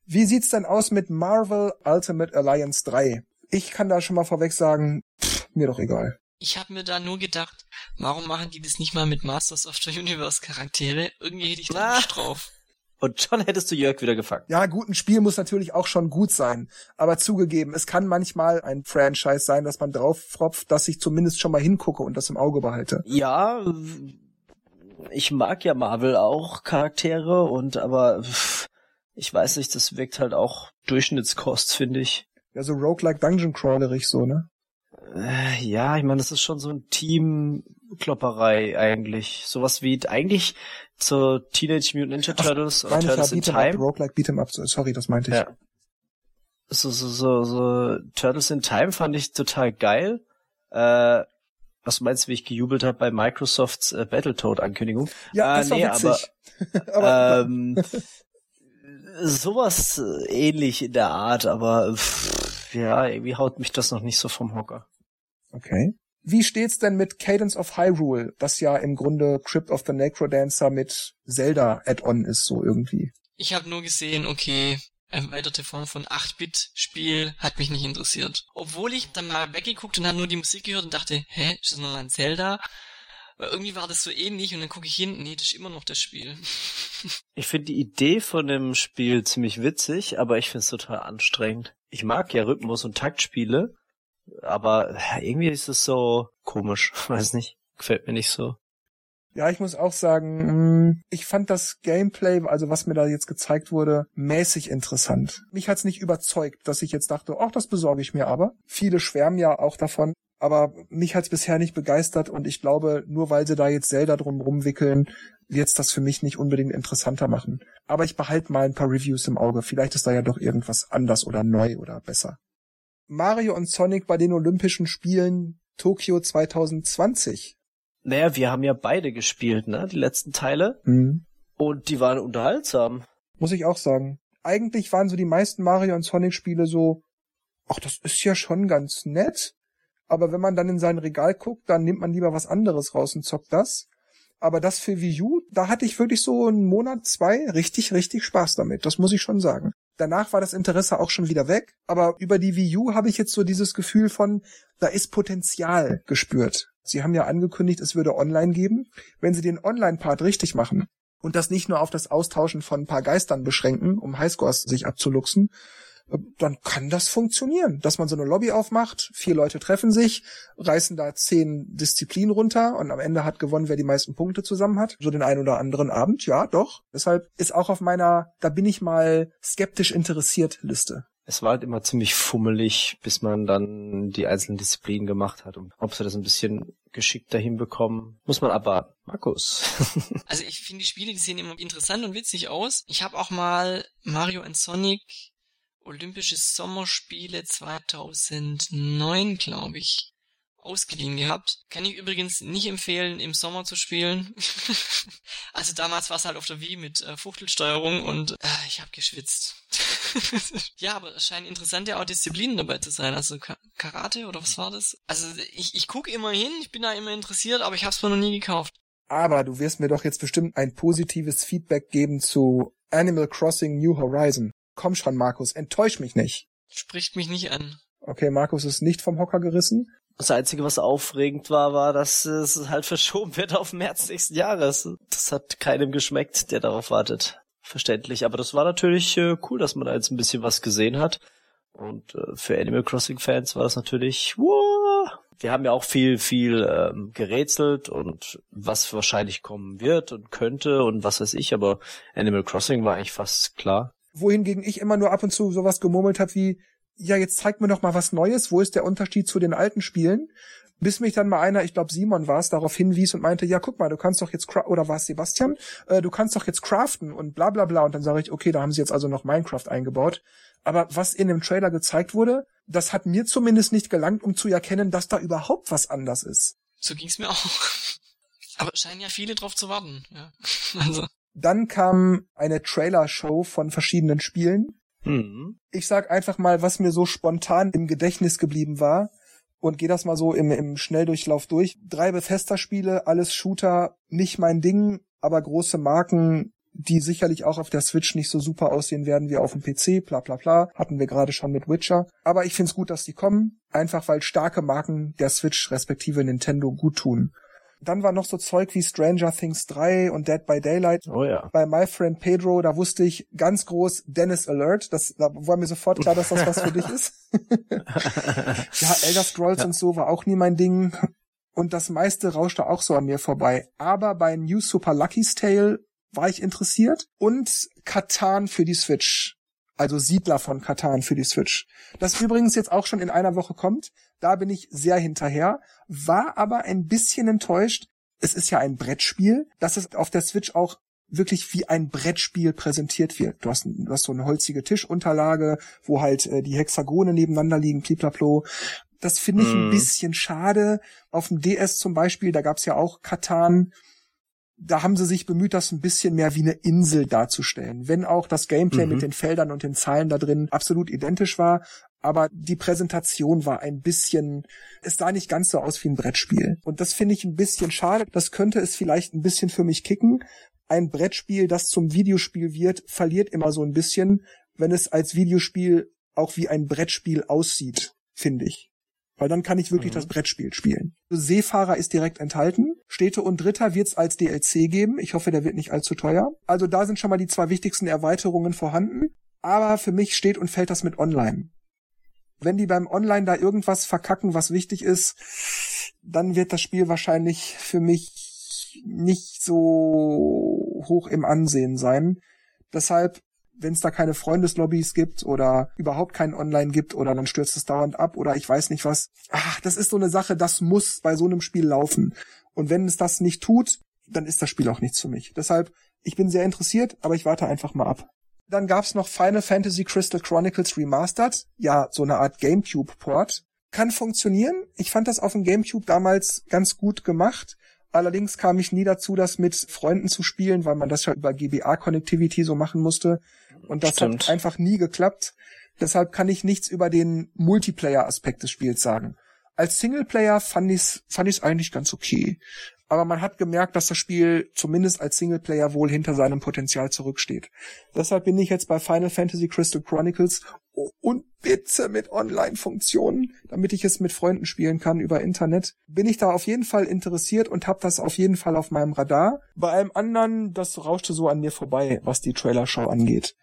Wie sieht's denn aus mit Marvel Ultimate Alliance 3? Ich kann da schon mal vorweg sagen, pff, mir doch egal. Ich habe mir da nur gedacht, warum machen die das nicht mal mit Masters of the Universe Charaktere? Irgendwie hätte ich da nicht drauf. Und schon hättest du Jörg wieder gefangen. Ja, gut, ein Spiel muss natürlich auch schon gut sein. Aber zugegeben, es kann manchmal ein Franchise sein, dass man drauf fropft, dass ich zumindest schon mal hingucke und das im Auge behalte. Ja, ich mag ja Marvel auch Charaktere und aber ich weiß nicht, das wirkt halt auch Durchschnittskost, finde ich. Ja, so Roguelike Dungeon Crawlerig so, ne? Äh, ja, ich meine, das ist schon so ein Teamklopperei eigentlich. Sowas wie eigentlich zur Teenage Mutant Ninja Turtles Ach, und Turtles in Time. Up, Roguelike Beat'em Up, sorry, das meinte ich. Ja. So, so, so, so Turtles in Time fand ich total geil. Äh, was meinst du, wie ich gejubelt habe bei Microsofts äh, Battletoad-Ankündigung? Ja, das äh, war nee, witzig. aber, aber ähm, sowas äh, ähnlich in der Art, aber pff, ja, irgendwie haut mich das noch nicht so vom Hocker. Okay. Wie steht's denn mit Cadence of Hyrule, das ja im Grunde Crypt of the Necrodancer mit Zelda Add-on ist, so irgendwie? Ich habe nur gesehen, okay, erweiterte Form von 8-Bit-Spiel hat mich nicht interessiert. Obwohl ich dann mal weggeguckt und habe nur die Musik gehört und dachte, hä, ist das noch ein Zelda? Weil irgendwie war das so ähnlich und dann gucke ich hin, nee, das ist immer noch das Spiel. Ich finde die Idee von dem Spiel ziemlich witzig, aber ich finde es total anstrengend. Ich mag ja Rhythmus- und Taktspiele, aber irgendwie ist es so komisch, weiß nicht, gefällt mir nicht so. Ja, ich muss auch sagen, mm, ich fand das Gameplay, also was mir da jetzt gezeigt wurde, mäßig interessant. Mich hat's nicht überzeugt, dass ich jetzt dachte, ach, das besorge ich mir aber. Viele schwärmen ja auch davon, aber mich hat's bisher nicht begeistert und ich glaube, nur weil sie da jetzt Zelda drum rumwickeln, wird's das für mich nicht unbedingt interessanter machen. Aber ich behalte mal ein paar Reviews im Auge. Vielleicht ist da ja doch irgendwas anders oder neu oder besser. Mario und Sonic bei den Olympischen Spielen Tokio 2020. Naja, wir haben ja beide gespielt, ne? Die letzten Teile. Mhm. Und die waren unterhaltsam. Muss ich auch sagen. Eigentlich waren so die meisten Mario und Sonic Spiele so, ach, das ist ja schon ganz nett aber wenn man dann in sein Regal guckt, dann nimmt man lieber was anderes raus und zockt das. Aber das für Wii U, da hatte ich wirklich so einen Monat, zwei richtig, richtig Spaß damit. Das muss ich schon sagen. Danach war das Interesse auch schon wieder weg. Aber über die Wii U habe ich jetzt so dieses Gefühl von, da ist Potenzial gespürt. Sie haben ja angekündigt, es würde online geben. Wenn Sie den Online-Part richtig machen und das nicht nur auf das Austauschen von ein paar Geistern beschränken, um Highscores sich abzuluxen, dann kann das funktionieren, dass man so eine Lobby aufmacht, vier Leute treffen sich, reißen da zehn Disziplinen runter und am Ende hat gewonnen, wer die meisten Punkte zusammen hat. So den einen oder anderen Abend, ja, doch. Deshalb ist auch auf meiner, da bin ich mal skeptisch interessiert Liste. es war halt immer ziemlich fummelig, bis man dann die einzelnen Disziplinen gemacht hat. Und ob sie das ein bisschen geschickter hinbekommen, muss man abwarten. Markus. also ich finde die Spiele, die sehen immer interessant und witzig aus. Ich habe auch mal Mario and Sonic Olympische Sommerspiele 2009, glaube ich, ausgeliehen gehabt. Kann ich übrigens nicht empfehlen, im Sommer zu spielen. also damals war es halt auf der Wii mit äh, Fuchtelsteuerung und äh, ich habe geschwitzt. ja, aber es scheinen interessante auch Disziplinen dabei zu sein. Also Ka Karate oder was war das? Also ich, ich gucke immer hin, ich bin da immer interessiert, aber ich habe es mir noch nie gekauft. Aber du wirst mir doch jetzt bestimmt ein positives Feedback geben zu Animal Crossing New Horizon. Komm schon, Markus, enttäusch mich nicht. Spricht mich nicht an. Okay, Markus ist nicht vom Hocker gerissen. Das Einzige, was aufregend war, war, dass es halt verschoben wird auf März nächsten Jahres. Das hat keinem geschmeckt, der darauf wartet. Verständlich. Aber das war natürlich äh, cool, dass man da jetzt ein bisschen was gesehen hat. Und äh, für Animal Crossing Fans war das natürlich, wow. Wir haben ja auch viel, viel ähm, gerätselt und was wahrscheinlich kommen wird und könnte und was weiß ich, aber Animal Crossing war eigentlich fast klar. Wohingegen ich immer nur ab und zu sowas gemurmelt habe wie, ja, jetzt zeigt mir doch mal was Neues, wo ist der Unterschied zu den alten Spielen? Bis mich dann mal einer, ich glaube Simon war es, darauf hinwies und meinte, ja, guck mal, du kannst doch jetzt, oder war es Sebastian, äh, du kannst doch jetzt craften und bla bla bla. Und dann sage ich, okay, da haben sie jetzt also noch Minecraft eingebaut. Aber was in dem Trailer gezeigt wurde, das hat mir zumindest nicht gelangt, um zu erkennen, dass da überhaupt was anders ist. So ging's mir auch. Aber scheinen ja viele drauf zu warten. Ja. Also. Dann kam eine Trailer-Show von verschiedenen Spielen. Mhm. Ich sag einfach mal, was mir so spontan im Gedächtnis geblieben war und gehe das mal so im, im Schnelldurchlauf durch. Drei Bethesda-Spiele, alles Shooter, nicht mein Ding, aber große Marken, die sicherlich auch auf der Switch nicht so super aussehen werden wie auf dem PC, bla bla bla, hatten wir gerade schon mit Witcher. Aber ich find's gut, dass die kommen, einfach weil starke Marken der Switch respektive Nintendo gut tun. Dann war noch so Zeug wie Stranger Things 3 und Dead by Daylight. Oh ja. Bei My Friend Pedro, da wusste ich ganz groß Dennis Alert. Das, da war mir sofort klar, dass das was für dich ist. ja, Elder Scrolls ja. und so war auch nie mein Ding. Und das meiste rauschte auch so an mir vorbei. Aber bei New Super Lucky's Tale war ich interessiert. Und Katan für die Switch. Also Siedler von Katan für die Switch. Das übrigens jetzt auch schon in einer Woche kommt. Da bin ich sehr hinterher, war aber ein bisschen enttäuscht. Es ist ja ein Brettspiel, dass es auf der Switch auch wirklich wie ein Brettspiel präsentiert wird. Du hast, du hast so eine holzige Tischunterlage, wo halt äh, die Hexagone nebeneinander liegen, pliplaplo. Das finde ich mm. ein mhm. bisschen schade. Auf dem DS zum Beispiel, da gab's ja auch Katan da haben sie sich bemüht, das ein bisschen mehr wie eine Insel darzustellen. Wenn auch das Gameplay mhm. mit den Feldern und den Zahlen da drin absolut identisch war, aber die Präsentation war ein bisschen, es sah nicht ganz so aus wie ein Brettspiel. Und das finde ich ein bisschen schade. Das könnte es vielleicht ein bisschen für mich kicken. Ein Brettspiel, das zum Videospiel wird, verliert immer so ein bisschen, wenn es als Videospiel auch wie ein Brettspiel aussieht, finde ich. Weil dann kann ich wirklich mhm. das Brettspiel spielen. Seefahrer ist direkt enthalten. Städte und Dritter wird's als DLC geben. Ich hoffe, der wird nicht allzu teuer. Also da sind schon mal die zwei wichtigsten Erweiterungen vorhanden. Aber für mich steht und fällt das mit Online. Wenn die beim Online da irgendwas verkacken, was wichtig ist, dann wird das Spiel wahrscheinlich für mich nicht so hoch im Ansehen sein. Deshalb wenn es da keine Freundeslobbys gibt oder überhaupt kein Online gibt oder dann stürzt es dauernd ab oder ich weiß nicht was. Ach, das ist so eine Sache, das muss bei so einem Spiel laufen. Und wenn es das nicht tut, dann ist das Spiel auch nichts für mich. Deshalb, ich bin sehr interessiert, aber ich warte einfach mal ab. Dann gab's noch Final Fantasy Crystal Chronicles Remastered. Ja, so eine Art GameCube-Port. Kann funktionieren. Ich fand das auf dem GameCube damals ganz gut gemacht. Allerdings kam ich nie dazu, das mit Freunden zu spielen, weil man das ja über GBA-Connectivity so machen musste. Und das Stimmt. hat einfach nie geklappt. Deshalb kann ich nichts über den Multiplayer-Aspekt des Spiels sagen. Als Singleplayer fand ich's, fand ich's eigentlich ganz okay. Aber man hat gemerkt, dass das Spiel zumindest als Singleplayer wohl hinter seinem Potenzial zurücksteht. Deshalb bin ich jetzt bei Final Fantasy Crystal Chronicles und bitte mit Online-Funktionen, damit ich es mit Freunden spielen kann über Internet. Bin ich da auf jeden Fall interessiert und habe das auf jeden Fall auf meinem Radar. Bei allem anderen, das rauschte so an mir vorbei, was die Trailer-Show angeht.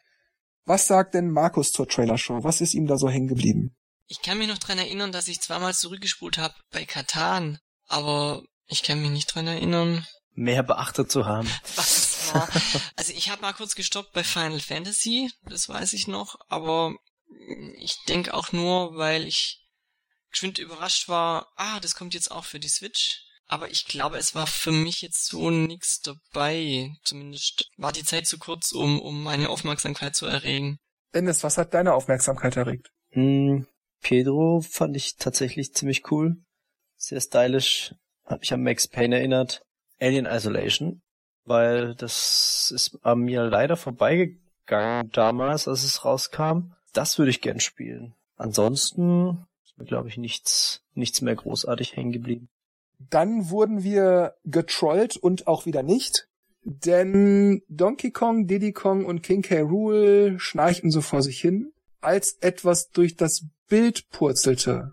Was sagt denn Markus zur Trailer-Show? Was ist ihm da so hängen geblieben? Ich kann mich noch dran erinnern, dass ich zweimal zurückgespult habe bei Katan, aber ich kann mich nicht dran erinnern. Mehr beachtet zu haben. Was war. Also ich habe mal kurz gestoppt bei Final Fantasy, das weiß ich noch, aber Ich denke auch nur, weil ich geschwind überrascht war, ah, das kommt jetzt auch für die Switch. Aber ich glaube, es war für mich jetzt so nix dabei. Zumindest war die Zeit zu kurz, um, um meine Aufmerksamkeit zu erregen. Dennis, was hat deine Aufmerksamkeit erregt? Hm, Pedro fand ich tatsächlich ziemlich cool. Sehr stylisch. Hat mich an Max Payne erinnert. Alien Isolation. Weil das ist an mir leider vorbeigegangen damals, als es rauskam. Das würde ich gern spielen. Ansonsten ist mir, glaube ich, nichts, nichts mehr großartig hängen geblieben. Dann wurden wir getrollt und auch wieder nicht. Denn Donkey Kong, Diddy Kong und King K. Rool schnarchten so vor sich hin, als etwas durch das Bild purzelte.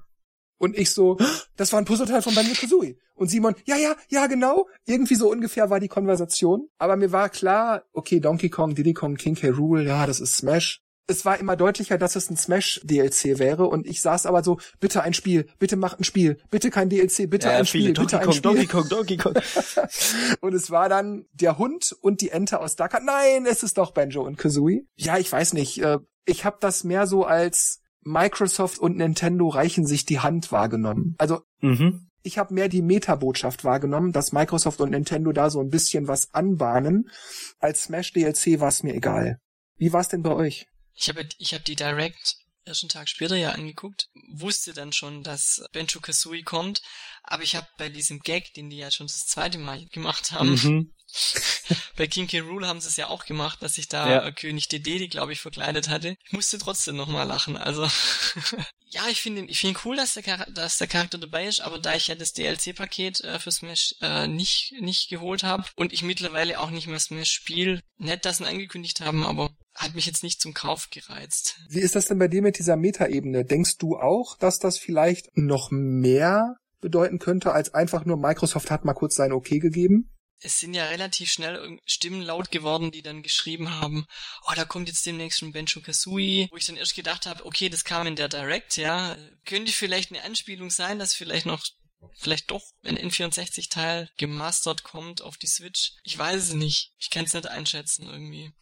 Und ich so, das war ein Puzzleteil von Banjo Kazooie. Und Simon, ja, ja, ja, genau. Irgendwie so ungefähr war die Konversation. Aber mir war klar, okay, Donkey Kong, Diddy Kong, King K. Rool, ja, das ist Smash es war immer deutlicher, dass es ein Smash-DLC wäre und ich saß aber so, bitte ein Spiel, bitte macht ein Spiel, bitte kein DLC, bitte ja, ein Spiel, Donkey bitte Kong, ein Spiel. Donkey Kong, Donkey Kong. und es war dann der Hund und die Ente aus Dakar. Nein, es ist doch Banjo und Kazooie. Ja, ich weiß nicht. äh, Ich habe das mehr so als Microsoft und Nintendo reichen sich die Hand wahrgenommen. Also mhm. ich habe mehr die Metabotschaft wahrgenommen, dass Microsoft und Nintendo da so ein bisschen was anbahnen. Als Smash DLC war es mir egal. Wie war es denn bei euch? Ich habe ich hab die Direct ersten Tag später ja angeguckt, wusste dann schon, dass Benjo Kazooie kommt, aber ich habe bei diesem Gag, den die ja schon das zweite Mal gemacht haben, Mhm. bei King K. Rule haben sie es ja auch gemacht, dass sich da Ja. äh, König Dedede, glaube ich, verkleidet hatte. Ich musste trotzdem nochmal lachen, also ja, ich finde ich finde cool, dass der, Char dass der Charakter dabei ist, aber da ich ja das DLC-Paket äh, für Smash äh, nicht nicht geholt habe und ich mittlerweile auch nicht mehr Smash spiele, nett, dass sie ihn angekündigt haben, aber hat mich jetzt nicht zum Kauf gereizt. Wie ist das denn bei dir mit dieser Metaebene? Denkst du auch, dass das vielleicht noch mehr bedeuten könnte, als einfach nur Microsoft hat mal kurz sein Okay gegeben? Es sind ja relativ schnell Stimmen laut geworden, die dann geschrieben haben, oh, da kommt jetzt demnächst ein Benjo Kazooie, wo ich dann erst gedacht habe, okay, das kam in der Direct, ja, könnte vielleicht eine Anspielung sein, dass vielleicht noch vielleicht doch ein N64-Teil gemastert kommt auf die Switch. Ich weiß es nicht. Ich kann es nicht einschätzen irgendwie.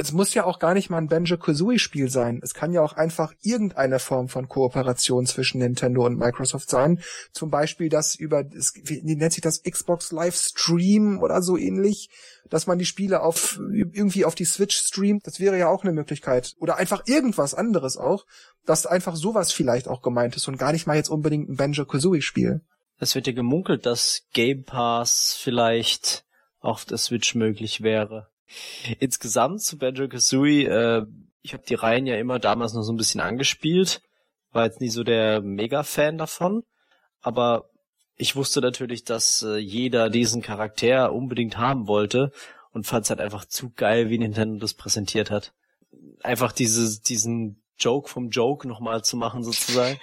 Es muss ja auch gar nicht mal ein Banjo-Kazooie-Spiel sein. Es kann ja auch einfach irgendeine Form von Kooperation zwischen Nintendo und Microsoft sein. Zum Beispiel das über, das, wie nennt sich das, Xbox Live Stream oder so ähnlich, dass man die Spiele auf, irgendwie auf die Switch streamt. Das wäre ja auch eine Möglichkeit. Oder einfach irgendwas anderes auch, dass einfach sowas vielleicht auch gemeint ist und gar nicht mal jetzt unbedingt ein Banjo-Kazooie-Spiel. Es wird ja gemunkelt, dass Game Pass vielleicht auf der Switch möglich wäre. Insgesamt zu Banjo-Kazooie, äh, ich habe die Reihen ja immer damals noch so ein bisschen angespielt, war jetzt nie so der Mega-Fan davon, aber ich wusste natürlich, dass äh, jeder diesen Charakter unbedingt haben wollte und fand es halt einfach zu geil, wie Nintendo das präsentiert hat. Einfach diese, diesen Joke vom Joke nochmal zu machen sozusagen,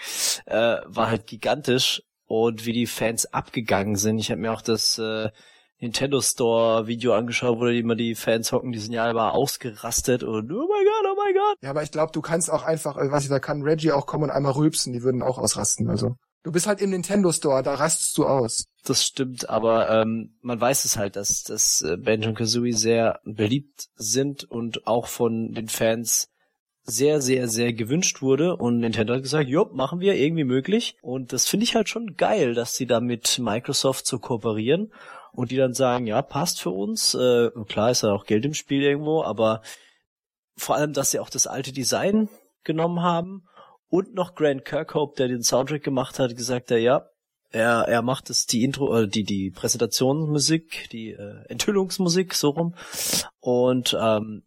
äh, war halt gigantisch und wie die Fans abgegangen sind. Ich habe mir auch das äh, Nintendo Store Video angeschaut, wo da immer die Fans hocken, die sind ja immer ausgerastet und oh mein Gott, oh mein Gott. Ja, aber ich glaube, du kannst auch einfach, äh, weiß ich, da kann Reggie auch kommen und einmal rülpsen, die würden auch ausrasten, also. Du bist halt im Nintendo Store, da rastest du aus. Das stimmt, aber ähm, man weiß es halt, dass, dass äh, Banjo Kazooie sehr beliebt sind und auch von den Fans sehr, sehr, sehr gewünscht wurde und Nintendo hat gesagt, jo, machen wir irgendwie möglich und das finde ich halt schon geil, dass sie da mit Microsoft so kooperieren und die dann sagen, ja, passt für uns, äh, klar ist ja auch Geld im Spiel irgendwo, aber vor allem, dass sie auch das alte Design genommen haben und noch Grant Kirkhope, der den Soundtrack gemacht hat, gesagt hat, ja, er, er macht es die Intro, äh, die, die Präsentationsmusik, die äh, Enthüllungsmusik, so rum. Und ähm,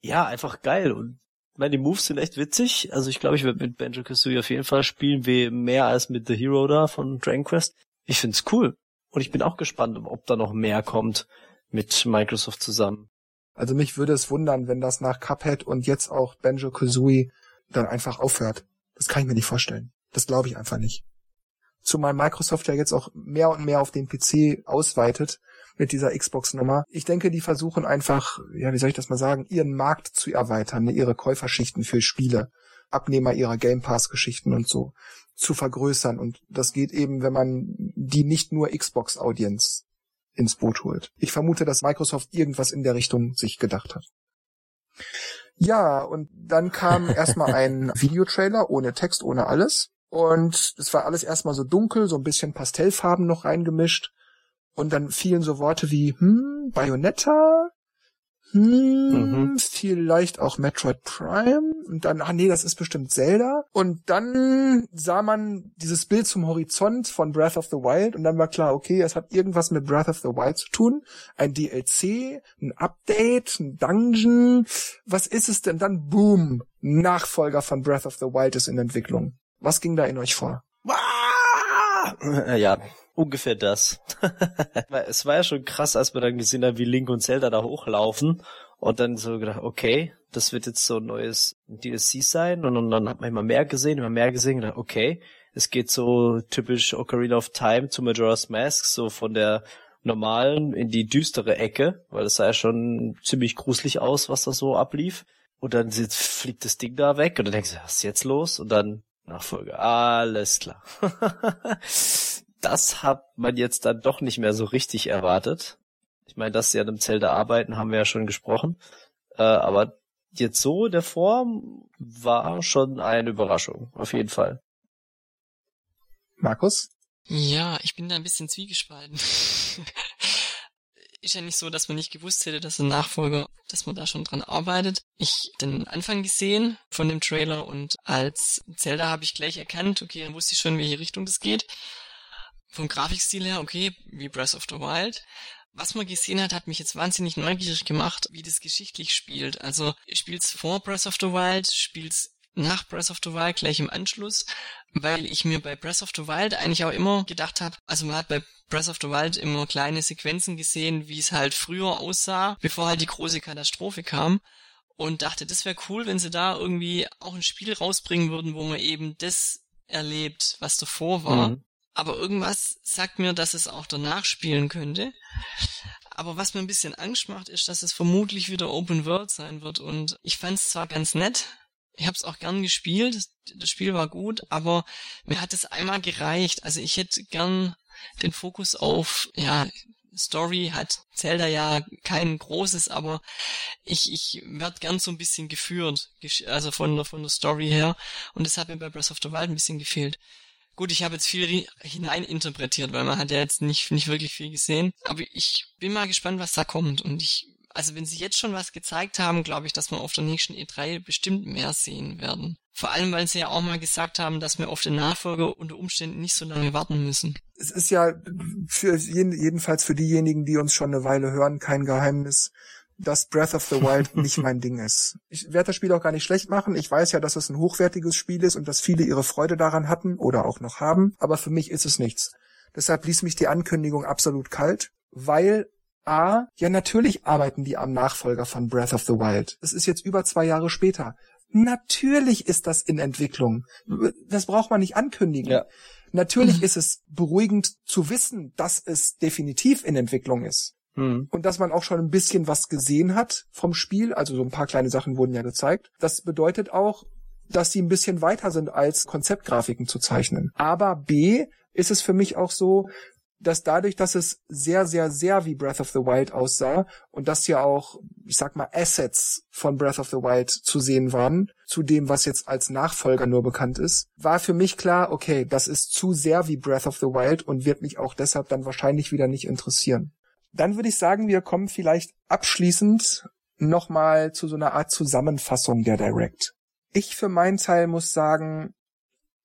ja, einfach geil. Und ich meine, die Moves sind echt witzig. Also ich glaube, ich werde mit Banjo Kazooie auf jeden Fall spielen, wie mehr als mit The Hero da von Dragon Quest. Ich find's cool. Und ich bin auch gespannt, ob da noch mehr kommt mit Microsoft zusammen. Also mich würde es wundern, wenn das nach Cuphead und jetzt auch Banjo Kazooie dann einfach aufhört. Das kann ich mir nicht vorstellen. Das glaube ich einfach nicht. Zumal Microsoft ja jetzt auch mehr und mehr auf den PC ausweitet mit dieser Xbox-Nummer. Ich denke, die versuchen einfach, ja, wie soll ich das mal sagen, ihren Markt zu erweitern, ne, ihre Käuferschichten für Spiele, Abnehmer ihrer Game Pass-Geschichten und so zu vergrößern. Und das geht eben, wenn man die nicht nur Xbox-Audience ins Boot holt. Ich vermute, dass Microsoft irgendwas in der Richtung sich gedacht hat. Ja, und dann kam erstmal ein Videotrailer ohne Text, ohne alles. Und es war alles erstmal so dunkel, so ein bisschen Pastellfarben noch reingemischt. Und dann fielen so Worte wie, hm, Bayonetta, hm, mhm. vielleicht auch Metroid Prime. Und dann, ah nee, das ist bestimmt Zelda. Und dann sah man dieses Bild zum Horizont von Breath of the Wild und dann war klar, okay, es hat irgendwas mit Breath of the Wild zu tun. Ein DLC, ein Update, ein Dungeon. Was ist es denn dann? Boom! Nachfolger von Breath of the Wild ist in Entwicklung. Was ging da in euch vor? Ja, ungefähr das. es war ja schon krass, als wir dann gesehen haben, wie Link und Zelda da hochlaufen und dann so gedacht, okay, das wird jetzt so ein neues DLC sein und, und dann hat man immer mehr gesehen, immer mehr gesehen und gedacht, okay, es geht so typisch Ocarina of Time zu Majora's Mask, so von der normalen in die düstere Ecke, weil es sah ja schon ziemlich gruselig aus, was da so ablief. Und dann fliegt das Ding da weg und dann denkst du, was ist jetzt los? Und dann Nachfolge. Alles klar. das hat man jetzt dann doch nicht mehr so richtig erwartet. Ich meine, dass sie an einem Zelda arbeiten, haben wir ja schon gesprochen. Äh, aber jetzt so in der Form war schon eine Überraschung, auf jeden Fall. Markus? Ja, ich bin da ein bisschen zwiegespalten. ist ja nicht so, dass man nicht gewusst hätte, dass ein Nachfolger, dass man da schon dran arbeitet. Ich den Anfang gesehen von dem Trailer und als Zelda habe ich gleich erkannt, okay, dann wusste ich schon, in welche Richtung das geht. Vom Grafikstil her, okay, wie Breath of the Wild. Was man gesehen hat, hat mich jetzt wahnsinnig neugierig gemacht, wie das geschichtlich spielt. Also, spielt's vor Breath of the Wild, spielt's nach Breath of the Wild gleich im Anschluss, weil ich mir bei Breath of the Wild eigentlich auch immer gedacht habe, also man hat bei Breath of the Wild immer kleine Sequenzen gesehen, wie es halt früher aussah, bevor halt die große Katastrophe kam und dachte, das wäre cool, wenn sie da irgendwie auch ein Spiel rausbringen würden, wo man eben das erlebt, was davor war. Mhm. Aber irgendwas sagt mir, dass es auch danach spielen könnte. Aber was mir ein bisschen Angst macht, ist, dass es vermutlich wieder Open World sein wird. Und ich fand es zwar ganz nett, ich habe es auch gern gespielt, das Spiel war gut, aber mir hat es einmal gereicht. Also ich hätte gern den Fokus auf, ja, Story hat Zelda ja kein großes, aber ich, ich werd gern so ein bisschen geführt, also von der, von der Story her. Und das hat mir bei Breath of the Wild ein bisschen gefehlt. Gut, ich habe jetzt viel hineininterpretiert, weil man hat ja jetzt nicht, nicht wirklich viel gesehen. Aber ich bin mal gespannt, was da kommt. Und ich also wenn sie jetzt schon was gezeigt haben, glaube ich, dass wir auf der nächsten E3 bestimmt mehr sehen werden. Vor allem, weil sie ja auch mal gesagt haben, dass wir auf den Nachfolger unter Umständen nicht so lange warten müssen. Es ist ja für jedenfalls für diejenigen, die uns schon eine Weile hören, kein Geheimnis, dass Breath of the Wild nicht mein Ding ist. Ich werde das Spiel auch gar nicht schlecht machen. Ich weiß ja, dass es ein hochwertiges Spiel ist und dass viele ihre Freude daran hatten oder auch noch haben, aber für mich ist es nichts. Deshalb ließ mich die Ankündigung absolut kalt, weil A, ja natürlich arbeiten die am Nachfolger von Breath of the Wild. Es ist jetzt über zwei Jahre später. Natürlich ist das in Entwicklung. Das braucht man nicht ankündigen. Ja. Natürlich ist es beruhigend zu wissen, dass es definitiv in Entwicklung ist. Mhm. Und dass man auch schon ein bisschen was gesehen hat vom Spiel. Also so ein paar kleine Sachen wurden ja gezeigt. Das bedeutet auch, dass sie ein bisschen weiter sind als Konzeptgrafiken zu zeichnen. Aber B ist es für mich auch so, dass dadurch, dass es sehr, sehr, sehr wie Breath of the Wild aussah und dass ja auch, ich sag mal, Assets von Breath of the Wild zu sehen waren, zu dem, was jetzt als Nachfolger nur bekannt ist, war für mich klar, okay, das ist zu sehr wie Breath of the Wild und wird mich auch deshalb dann wahrscheinlich wieder nicht interessieren. Dann würde ich sagen, wir kommen vielleicht abschließend nochmal zu so einer Art Zusammenfassung der Direct. Ich für meinen Teil muss sagen,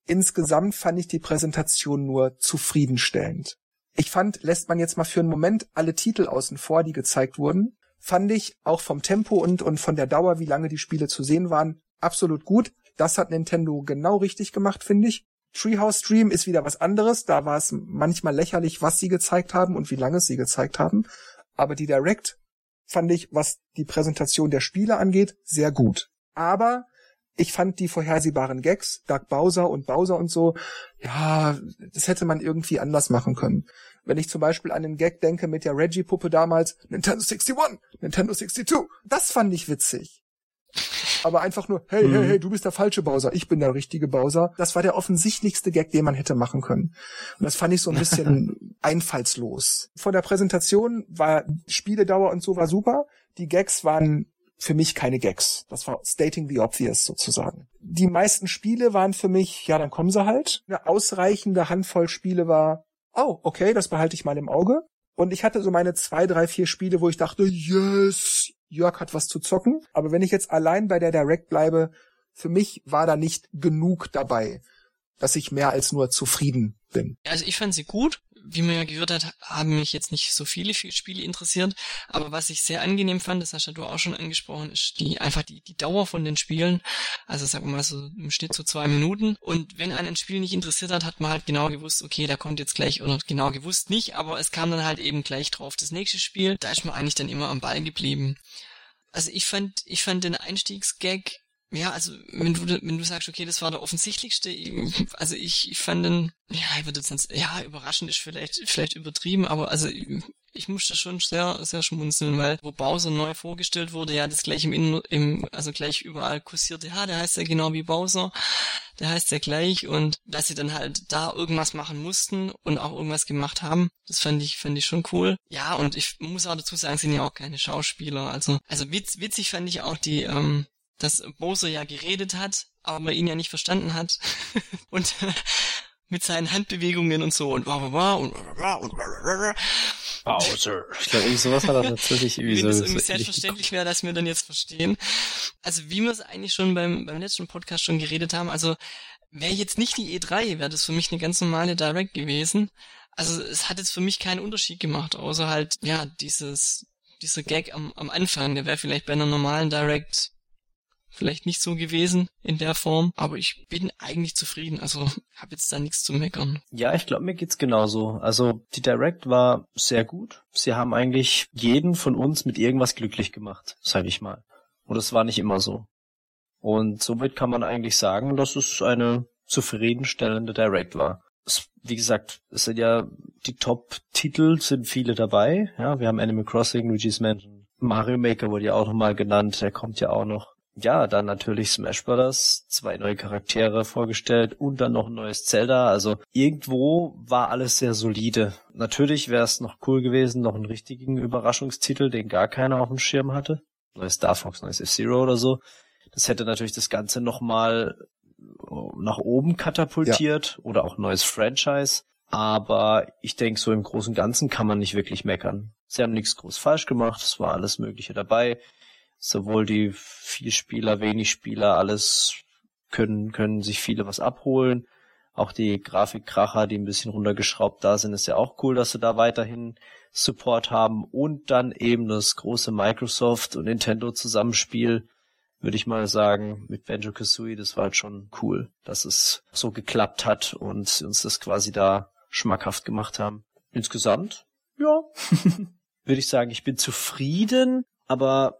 insgesamt fand ich die Präsentation nur zufriedenstellend. Ich fand, lässt man jetzt mal für einen Moment alle Titel außen vor, die gezeigt wurden, fand ich auch vom Tempo und, und von der Dauer, wie lange die Spiele zu sehen waren, absolut gut. Das hat Nintendo genau richtig gemacht, finde ich. Treehouse Stream ist wieder was anderes. Da war es manchmal lächerlich, was sie gezeigt haben und wie lange sie gezeigt haben. Aber die Direct fand ich, was die Präsentation der Spiele angeht, sehr gut. Aber ich fand die vorhersehbaren Gags, Doug Bowser und Bowser und so, ja, das hätte man irgendwie anders machen können. Wenn ich zum Beispiel an den Gag denke mit der Reggie-Puppe damals, Nintendo 61, Nintendo 62, das fand ich witzig. Aber einfach nur, hey, hey, hey, mhm. du bist der falsche Bowser, ich bin der richtige Bowser. Das war der offensichtlichste Gag, den man hätte machen können. Und das fand ich so ein bisschen einfallslos. Von der Präsentation war Spieledauer und so war super. Die Gags waren für mich keine Gags. Das war stating the obvious sozusagen. Die meisten Spiele waren für mich, ja, dann kommen sie halt. Eine ausreichende Handvoll Spiele war, oh, okay, das behalte ich mal im Auge. Und ich hatte so meine zwei, drei, vier Spiele, wo ich dachte, yes, Jörg hat was zu zocken. Aber wenn ich jetzt allein bei der Direct bleibe, für mich war da nicht genug dabei, dass ich mehr als nur zufrieden bin. Also ich fand sie gut wie man ja gehört hat, haben mich jetzt nicht so viele Spiele interessiert. Aber was ich sehr angenehm fand, das hast ja du auch schon angesprochen, ist die einfach die, die Dauer von den Spielen. Also sagen wir mal so im Schnitt so zwei Minuten. Und wenn einen ein Spiel nicht interessiert hat, hat man halt genau gewusst, okay, da kommt jetzt gleich, oder genau gewusst nicht, aber es kam dann halt eben gleich drauf das nächste Spiel. Da ist man eigentlich dann immer am Ball geblieben. Also ich fand, ich fand den Einstiegsgag ja, also wenn du wenn du sagst, okay, das war der offensichtlichste, also ich, ich fand den, ja, ich würde jetzt ja, überraschend ist vielleicht vielleicht übertrieben, aber also ich musste schon sehr sehr schmunzeln, weil wo Bowser neu vorgestellt wurde, ja, das gleich im, im also gleich überall kursierte, ja, der heißt ja genau wie Bowser, der heißt ja gleich und dass sie dann halt da irgendwas machen mussten und auch irgendwas gemacht haben, das fand ich fand ich schon cool. Ja, und ich muss auch dazu sagen, sind ja auch keine Schauspieler, also also witz, witzig fand ich auch die ähm, dass Bowser ja geredet hat, aber ihn ja nicht verstanden hat. und mit seinen Handbewegungen und so und und und Bowser. Ich glaube, irgendwie sowas hat er tatsächlich irgendwie Wenn so. Wenn es irgendwie selbstverständlich wäre, dass wir dann jetzt verstehen. Also wie wir es eigentlich schon beim, beim letzten Podcast schon geredet haben, also wäre jetzt nicht die E3, wäre das für mich eine ganz normale Direct gewesen. Also es hat jetzt für mich keinen Unterschied gemacht, außer halt, ja, dieses, dieser Gag am, am Anfang, der wäre vielleicht bei einer normalen Direct vielleicht nicht so gewesen in der Form, aber ich bin eigentlich zufrieden, also habe jetzt da nichts zu meckern. Ja, ich glaube, mir geht's genauso. Also die Direct war sehr gut. Sie haben eigentlich jeden von uns mit irgendwas glücklich gemacht, sage ich mal. Und es war nicht immer so. Und somit kann man eigentlich sagen, dass es eine zufriedenstellende Direct war. Es, wie gesagt, es sind ja die Top-Titel sind viele dabei. Ja, wir haben Animal Crossing, Luigi's Mansion, Mario Maker wurde ja auch nochmal genannt, der kommt ja auch noch ja, dann natürlich Smash Brothers, zwei neue Charaktere vorgestellt und dann noch ein neues Zelda. Also irgendwo war alles sehr solide. Natürlich wäre es noch cool gewesen, noch einen richtigen Überraschungstitel, den gar keiner auf dem Schirm hatte. Neues Star Fox, neues F-Zero oder so. Das hätte natürlich das Ganze nochmal nach oben katapultiert ja. oder auch neues Franchise. Aber ich denke, so im Großen und Ganzen kann man nicht wirklich meckern. Sie haben nichts groß falsch gemacht, es war alles Mögliche dabei sowohl die viel Spieler, wenig Spieler, alles können, können sich viele was abholen. Auch die Grafikkracher, die ein bisschen runtergeschraubt da sind, ist ja auch cool, dass sie da weiterhin Support haben. Und dann eben das große Microsoft und Nintendo Zusammenspiel, würde ich mal sagen, mit Banjo Kazooie, das war halt schon cool, dass es so geklappt hat und sie uns das quasi da schmackhaft gemacht haben. Insgesamt, ja, würde ich sagen, ich bin zufrieden, aber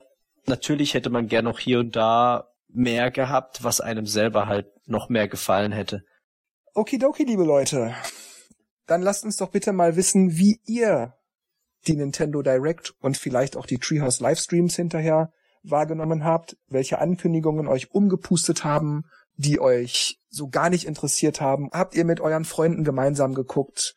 natürlich hätte man gern noch hier und da mehr gehabt, was einem selber halt noch mehr gefallen hätte. Okidoki, liebe Leute. Dann lasst uns doch bitte mal wissen, wie ihr die Nintendo Direct und vielleicht auch die Treehouse Livestreams hinterher wahrgenommen habt, welche Ankündigungen euch umgepustet haben, die euch so gar nicht interessiert haben. Habt ihr mit euren Freunden gemeinsam geguckt?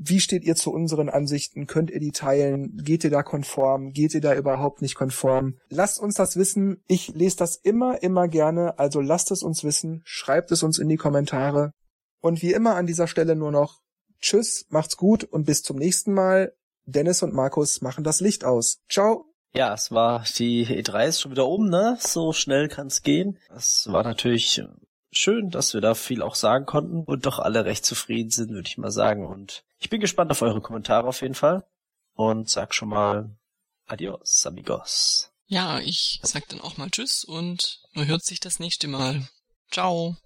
Wie steht ihr zu unseren Ansichten? Könnt ihr die teilen? Geht ihr da konform? Geht ihr da überhaupt nicht konform? Lasst uns das wissen. Ich lese das immer, immer gerne. Also lasst es uns wissen. Schreibt es uns in die Kommentare. Und wie immer an dieser Stelle nur noch Tschüss, macht's gut und bis zum nächsten Mal. Dennis und Markus machen das Licht aus. Ciao. Ja, es war die E3 ist schon wieder oben, ne? So schnell kann's gehen. Es war natürlich schön, dass wir da viel auch sagen konnten und doch alle recht zufrieden sind, würde ich mal sagen. Und ich bin gespannt auf eure Kommentare auf jeden Fall und sag schon mal Adios, amigos. Ja, ich sag dann auch mal Tschüss und man hört sich das nächste Mal. Ciao.